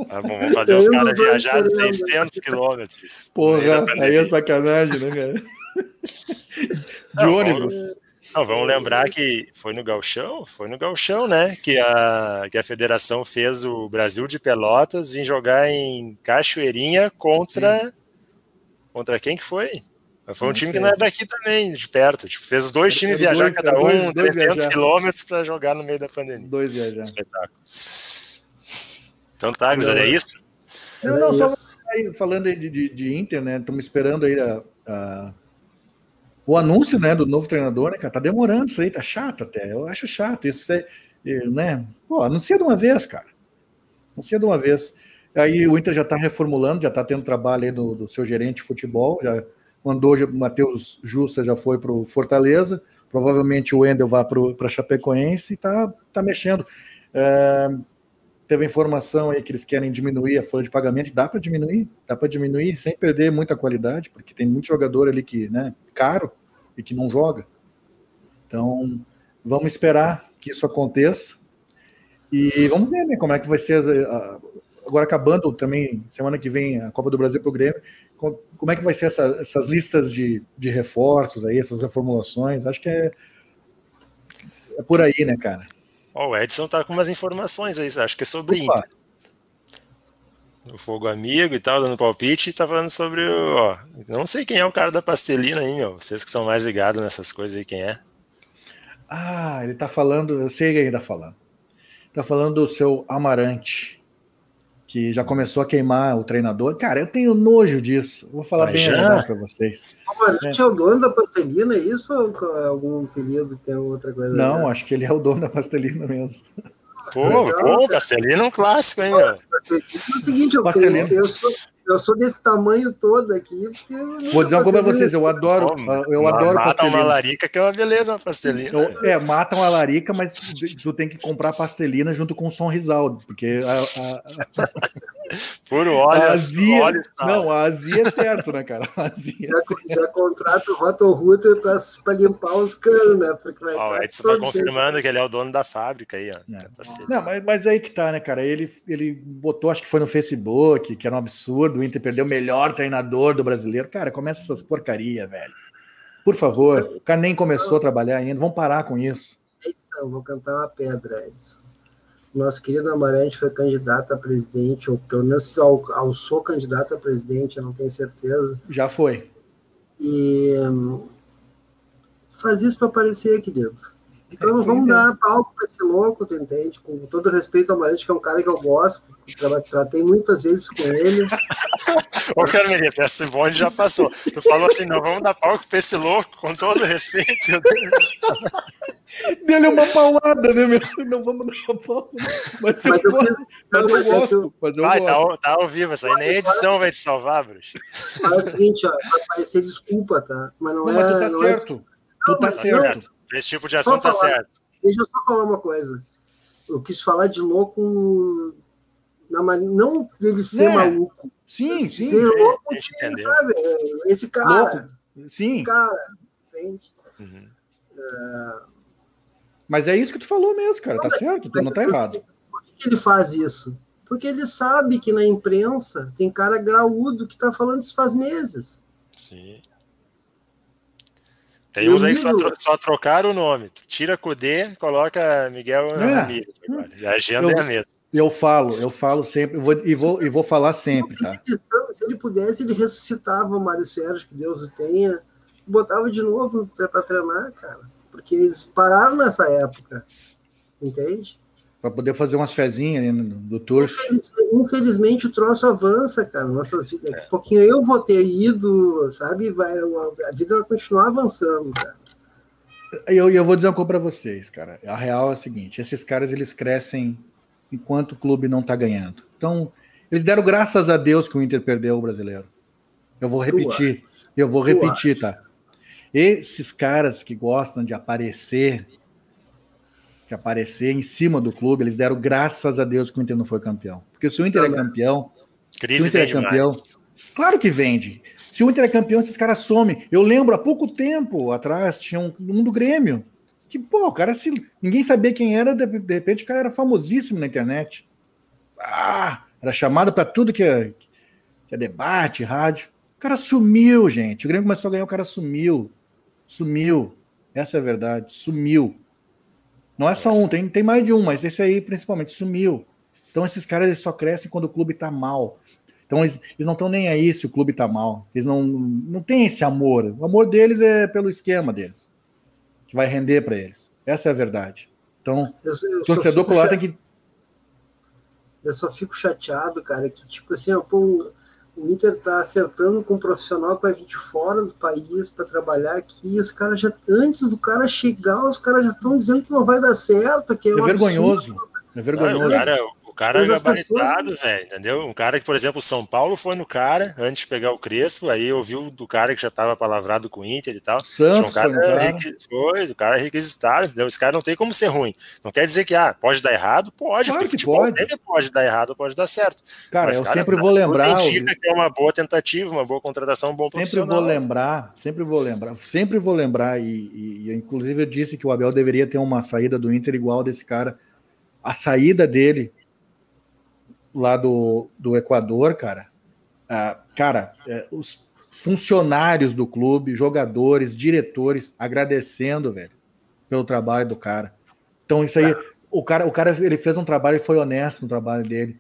Tá bom, vamos fazer os caras viajar querendo. 600 quilômetros. Porra, aí é sacanagem, né, cara? De Não, ônibus. Não, vamos lembrar que foi no Galchão, foi no Galchão, né? Que a, que a federação fez o Brasil de Pelotas vir jogar em Cachoeirinha contra. Contra quem que foi? Foi um time sei. que não é daqui também, de perto. Tipo, fez os dois times era viajar dois- cada dois- um, dois 300 viajar. quilômetros para jogar no meio da pandemia. Dois viajar. Espetáculo. Então tá, gurizada, é isso? Não, não, só aí, falando aí de, de, de Inter, né? Estamos esperando aí a, a- o anúncio, né, do novo treinador, né, cara? Tá demorando isso aí, tá chato até. Eu acho chato isso, é, é, né? Pô, anuncia de uma vez, cara. Anuncia de uma vez. Aí o Inter já tá reformulando, já tá tendo trabalho aí do, do seu gerente de futebol, já mandou o Matheus Jussa já foi pro Fortaleza, provavelmente o Wendel vai para Chapecoense e tá, tá mexendo. É, teve informação aí que eles querem diminuir a folha de pagamento. Dá para diminuir? Dá para diminuir sem perder muita qualidade, porque tem muito jogador ali que, né, caro e que não joga. Então, vamos esperar que isso aconteça. E vamos ver, né, como é que vai ser a- a- agora acabando também semana que vem a Copa do Brasil para o Grêmio. com- Como é que vai ser essa- essas listas de, de reforços aí, essas reformulações? Acho que é, é por aí, né, cara? Ó, o Edson tá com umas informações aí, acho que é sobre Opa. Inter. O Fogo Amigo e tal, dando palpite, e tá falando sobre o. Ó, não sei quem é o cara da pastelina aí, meu. Vocês que são mais ligados nessas coisas aí, quem é? Ah, ele tá falando, eu sei quem ele tá falando. Tá falando do seu Amarante, que já começou a queimar o treinador. Cara, eu tenho nojo disso. Vou falar Mas bem já? a verdade pra vocês. O Amarante é. o dono da pastelina, é isso? Ou é algum apelido tem outra coisa? Não, acho que ele é o dono da pastelina mesmo. Pô, Legal, pô, é um clássico, hein? Pastelina é o seguinte, eu cresci, eu sou, eu sou desse tamanho todo aqui. Vou dizer uma coisa pra vocês, eu adoro, Pô, eu adoro Mata uma pastelina. larica que é uma beleza, uma pastelina. Eu- é, matam a larica, mas tu tem que comprar pastelina junto com o som risaldo, porque a, a- Puro a óleo, azia, óleo não, a azia é certo, né, cara? A azia é Já, certo. já contrato o Rotorruter para limpar os canos, né? Porque vai Ó, o estar Edson tá todo jeito. confirmando que ele é o dono da fábrica aí, ó. É. pastelina. Não, mas, mas aí que tá, né, cara? Ele, ele botou, acho que foi no Facebook, que era um absurdo, o Inter perdeu o melhor treinador do brasileiro. Cara, começa essas porcaria, velho. Por favor, o cara nem começou a trabalhar ainda, vamos parar com isso. Edson, vou cantar uma pedra, Edson. Nosso querido Amarante foi candidato a presidente, ou pelo menos ao, ao sou candidato a presidente, eu não tenho certeza. Já foi. E hum, faz isso para aparecer, querido. Então É não isso aí vamos dar palco para esse louco, tu entende? Com todo respeito ao Amarante, que é um cara que eu gosto, tra- tratei muitas vezes com ele. Ô, Carmelita, esse bonde já passou. Tu falou assim, não vamos dar palco pra esse louco, com todo respeito. Dele é uma paulada, né, meu? Não vamos dar palco. Mas eu, Mas eu gosto, mas eu mas é gosto. Mas eu Vai, tá, gosto. tá ao vivo, essa aí nem edição vai te salvar, bruxo. Fala o seguinte, ó, vai parecer desculpa, tá? Mas não, Não, é. mas tu tá não é- certo. Tu tá mas Tá certo. Pra esse tipo de assunto tá falar. certo. Deixa eu só falar uma coisa. Eu quis falar de louco. Na, man- não dele ser Né? maluco. Sim, sim. ser louco, de, entendeu. sabe? Esse cara. Louco. Sim. Esse cara. Entende? Uhum. Mas é isso que tu falou mesmo, cara. Tá certo, tu não tá errado. Por que que ele faz isso? Porque ele sabe que na imprensa tem cara graúdo que tá falando isso faz meses. Sim. Tem uns aí que só, só trocaram o nome. Tira Cudê, coloca Miguel É. Ramírez agora. E a agenda Eu- é a mesma. Eu falo, eu falo sempre, vou, e, vou, e vou falar sempre, tá? Se ele pudesse, ele ressuscitava o Mário Sérgio, que Deus o tenha, botava de novo para treinar, cara. Porque eles pararam nessa época, entende? Para poder fazer umas fezinhas ali do Turso. Infelizmente, o troço avança, cara. Nossas vidas. Daqui a pouquinho eu vou ter ido, sabe? Vai, a vida vai continuar avançando, cara. Eu, eu vou dizer uma coisa para vocês, cara. A real é a seguinte: esses caras eles crescem enquanto o clube não está ganhando. Então, eles deram graças a Deus que o Inter perdeu o brasileiro. Eu vou repetir, eu vou repetir, tá? Esses caras que gostam de aparecer, que aparecer em cima do clube, eles deram graças a Deus que o Inter não foi campeão. Porque se o Inter é campeão, Crise se o Inter é campeão, claro que vende. Se o Inter é campeão, esses caras somem. Eu lembro, há pouco tempo atrás, tinha um, um do Grêmio. Que, pô, o cara se. Ninguém sabia quem era, de, de repente o cara era famosíssimo na internet. Ah, era chamado para tudo que é, que é debate, rádio. O cara sumiu, gente. O Grêmio começou a ganhar, o cara sumiu. Sumiu. Essa é a verdade. Sumiu. Não é só um, tem, tem mais de um, mas esse aí principalmente sumiu. Então esses caras eles só crescem quando o clube tá mal. Então eles, eles não estão nem aí se o clube tá mal. Eles não, não têm esse amor. O amor deles é pelo esquema deles, que vai render para eles. Essa é a verdade. Então, Eu, eu torcedor colar tem que. Eu só fico chateado, cara, que tipo assim, ó, pô, o Inter tá acertando com um profissional que vai vir de fora do país para trabalhar aqui, e os caras já, antes do cara chegar, os caras já estão dizendo que não vai dar certo, que é, É um vergonhoso. absurdo. É Não, vergonhoso. o cara, o cara Mas as gabaritado, pessoas- velho, entendeu? Um cara que, por exemplo, o São Paulo foi no cara antes de pegar o Crespo, aí ouviu do cara que já estava palavrado com o Inter e tal. Santos um cara, cara. requi- foi, o cara é requisitado, entendeu? Esse cara não tem como ser ruim. Não quer dizer que, ah, pode dar errado? Pode, Claro porque que futebol pode. pode dar errado pode dar certo. Cara, Mas, eu cara, sempre vou tudo lembrar. indica que é uma boa tentativa, uma boa contratação, um bom Sempre vou lembrar, sempre vou lembrar, sempre vou lembrar, e, e- e, inclusive eu disse que o Abel deveria ter uma saída do Inter igual desse cara. A saída dele lá do, do Equador, cara, ah, cara, é, os funcionários do clube, jogadores, diretores, agradecendo, velho, pelo trabalho do cara. Então isso aí, o cara, o cara ele fez um trabalho e foi honesto no trabalho dele.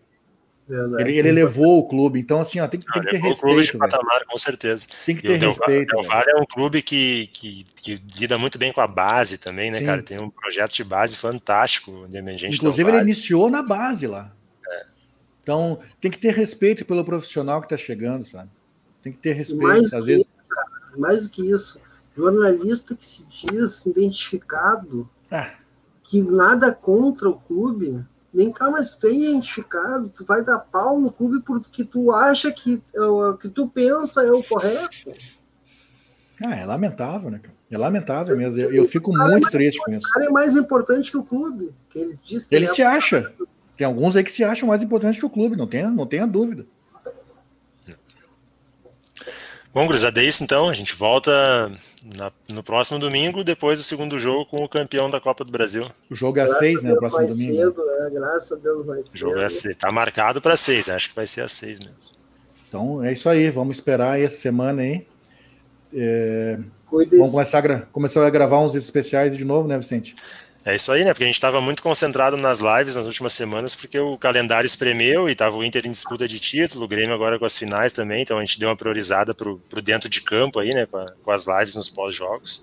Verdade, Ele, sim. ele levou o clube, então assim, ó, tem, que- tem que ter Levou o clube de respeito, velho. patamar, com certeza. Tem que E o ter Del respeito. Del velho. Valle é um clube que, que, que lida muito bem com a base também, né, Sim. cara? Tem um projeto de base fantástico de emergente. Inclusive, Del ele iniciou na base lá. Então, tem que ter respeito pelo profissional que está chegando, sabe? Tem que ter respeito. Mais Às que vezes. isso, cara, mais do que isso, jornalista que se diz identificado, Ah, que nada contra o clube, vem cá, mas tu é identificado, tu vai dar pau no clube porque tu acha que é o que tu pensa é o correto. ah, é lamentável, né, cara? É lamentável mesmo. Eu, eu fico muito triste com isso. O cara é mais importante que o clube, que ele diz que Ele é se acha. Tem alguns aí que se acham mais importantes que o clube, não tenha, não tenha dúvida. Bom, gurizada, é isso então. A gente volta na- no próximo domingo, depois do segundo jogo, com o campeão da Copa do Brasil. O jogo é às seis, né? Deus Próximo domingo. cedo, né? Graças a Deus mais O cedo. jogo é a seis. Tá marcado para seis, acho que vai ser às seis mesmo. Então é isso aí. Vamos esperar aí essa semana aí. É, vamos começar a, gra- começar a gravar uns especiais de novo, né, Vicente? É isso aí, né? Porque a gente estava muito concentrado nas lives nas últimas semanas, porque o calendário espremeu e estava o Inter em disputa de título, o Grêmio agora com as finais também, então a gente deu uma priorizada para o dentro de campo aí, né? Com, a- com as lives nos pós-jogos.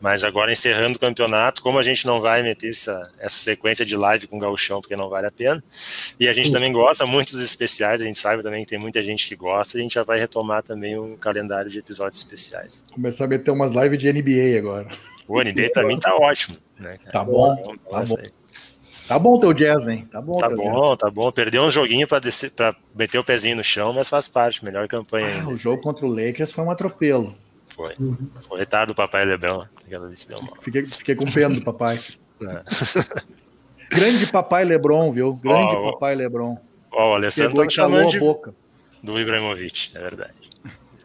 Mas agora encerrando o campeonato, como a gente não vai meter essa, essa sequência de live com o Gauchão, porque não vale a pena, e a gente também gosta muito dos especiais, a gente sabe também que tem muita gente que gosta, a gente já vai retomar também um calendário de episódios especiais. Começar a meter umas lives de NBA agora. O NBA para mim tá ótimo, né? Tá bom, tá bom. aí. Tá bom teu jazz, hein? Tá bom Tá bom, tá bom. Perdeu um joguinho pra, descer, pra meter o pezinho no chão, mas faz parte. Melhor campanha jazz. Ah, o jogo contra o Lakers foi um atropelo. Foi. Foi retardo do papai deu mal. Fiquei, fiquei com pena do papai. É. Grande papai Lebron, viu? Grande ó. papai Lebron. Ó, o Alessandro tá chamando de, boca. do Ibrahimovic, é verdade.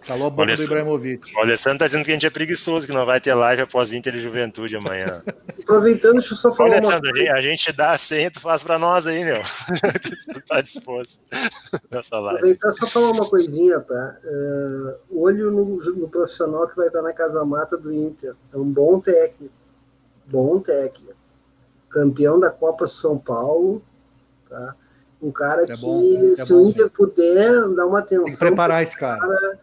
Calou a boca do Alessandro. Ibrahimovic. O Alessandro tá dizendo que a gente é preguiçoso, que não vai ter live após Inter e Juventude amanhã. Aproveitando, deixa eu só falar uma Alessandro, a coisa. gente- a gente dá a senha, tu faz pra nós aí, meu. tu tá disposto nessa live. Aproveitar só falar uma coisinha, tá? É, olho no, no profissional que vai estar na casa mata do Inter. É um bom técnico. Bom técnico. Campeão da Copa São Paulo, tá? Um cara É que, bom, é se bom, o Inter puder dar uma atenção. Tem que preparar esse cara. cara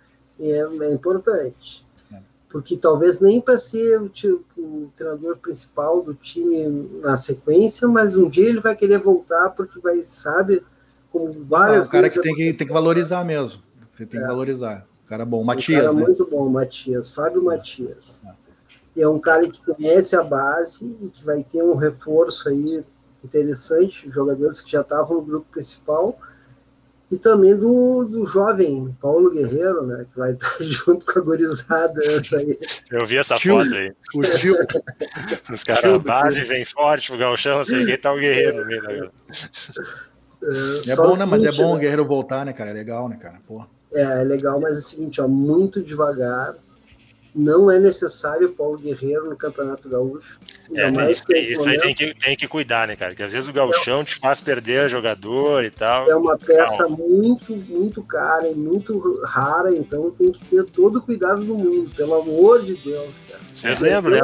é, é importante. É. Porque talvez nem para ser o, ti- o treinador principal do time na sequência, mas um dia ele vai querer voltar porque vai, sabe, como Ah, várias o cara que tem que, tem que valorizar mesmo. Você tem que valorizar. O cara bom. Um Matias, cara né? muito bom, Matias, Fábio Matias. E é um cara que conhece a base e que vai ter um reforço aí interessante, jogadores que já estavam no grupo principal, e também do, do jovem Paulo Guerreiro, né, que vai estar junto com a gorizada essa aí. Eu vi essa foto aí. O tio, Os caras, base, vem forte, o galchão, não sei quem tá o guerreiro no meio da galera. é Só bom, o né? Mas é bom o né, Guerreiro voltar, né, cara? É legal, né, cara? Pô. É, é legal, mas é o seguinte, ó, muito devagar. Não é necessário o Paulo Guerreiro no Campeonato Gaúcho. É, tem, mais isso, tem- isso aí tem que, tem que cuidar, né, cara? Que às vezes o galchão te faz perder jogador e tal. é uma peça muito, muito cara e muito rara, então tem que ter todo o cuidado do mundo, pelo amor de Deus, cara. Vocês É, lembram, né?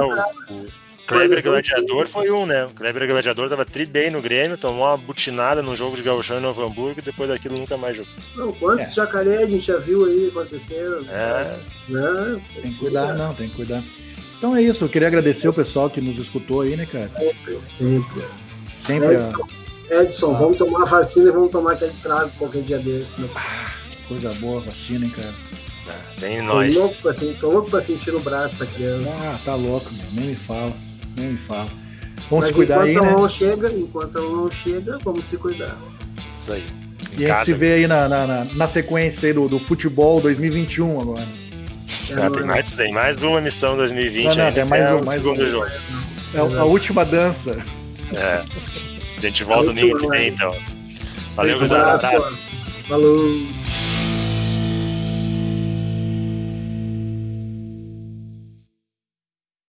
o Kleber Gladiador foi um, né? O Kleber Gladiador tava tri bem no Grêmio, tomou uma butinada num jogo de gauchão em Novo Hamburgo e depois daquilo nunca mais jogou. Não, quantos É. jacaré a gente já viu aí acontecendo? É. Né? Tem que cuidar, não, tem que cuidar. Então é isso, eu queria agradecer o pessoal que nos escutou aí, né, cara? Sempre, sempre. Sempre a Edson, Edson Ah. vamos tomar a vacina e vamos tomar aquele trago qualquer dia desse. Né? coisa boa, vacina, hein, cara. É, Tem Tô nós. louco, pra, tô louco pra sentir no braço essa criança. Ah, tá louco, meu. Nem me fala, nem me fala. Vamos Mas se cuidar aí, enquanto ela né? não chega, enquanto não chega, vamos se cuidar. Isso aí. Em E a gente casa, se vê aí na, na, na- na sequência aí do, do futebol 2021 agora. É Ah, tem, mais, tem mais uma missão 2020 Não, não, ainda, tem mais é um, mais segundo um. jogo. É a, a última dança. É. A gente volta domingo que vem, né? então. Valeu, Um. Abraço. Falou.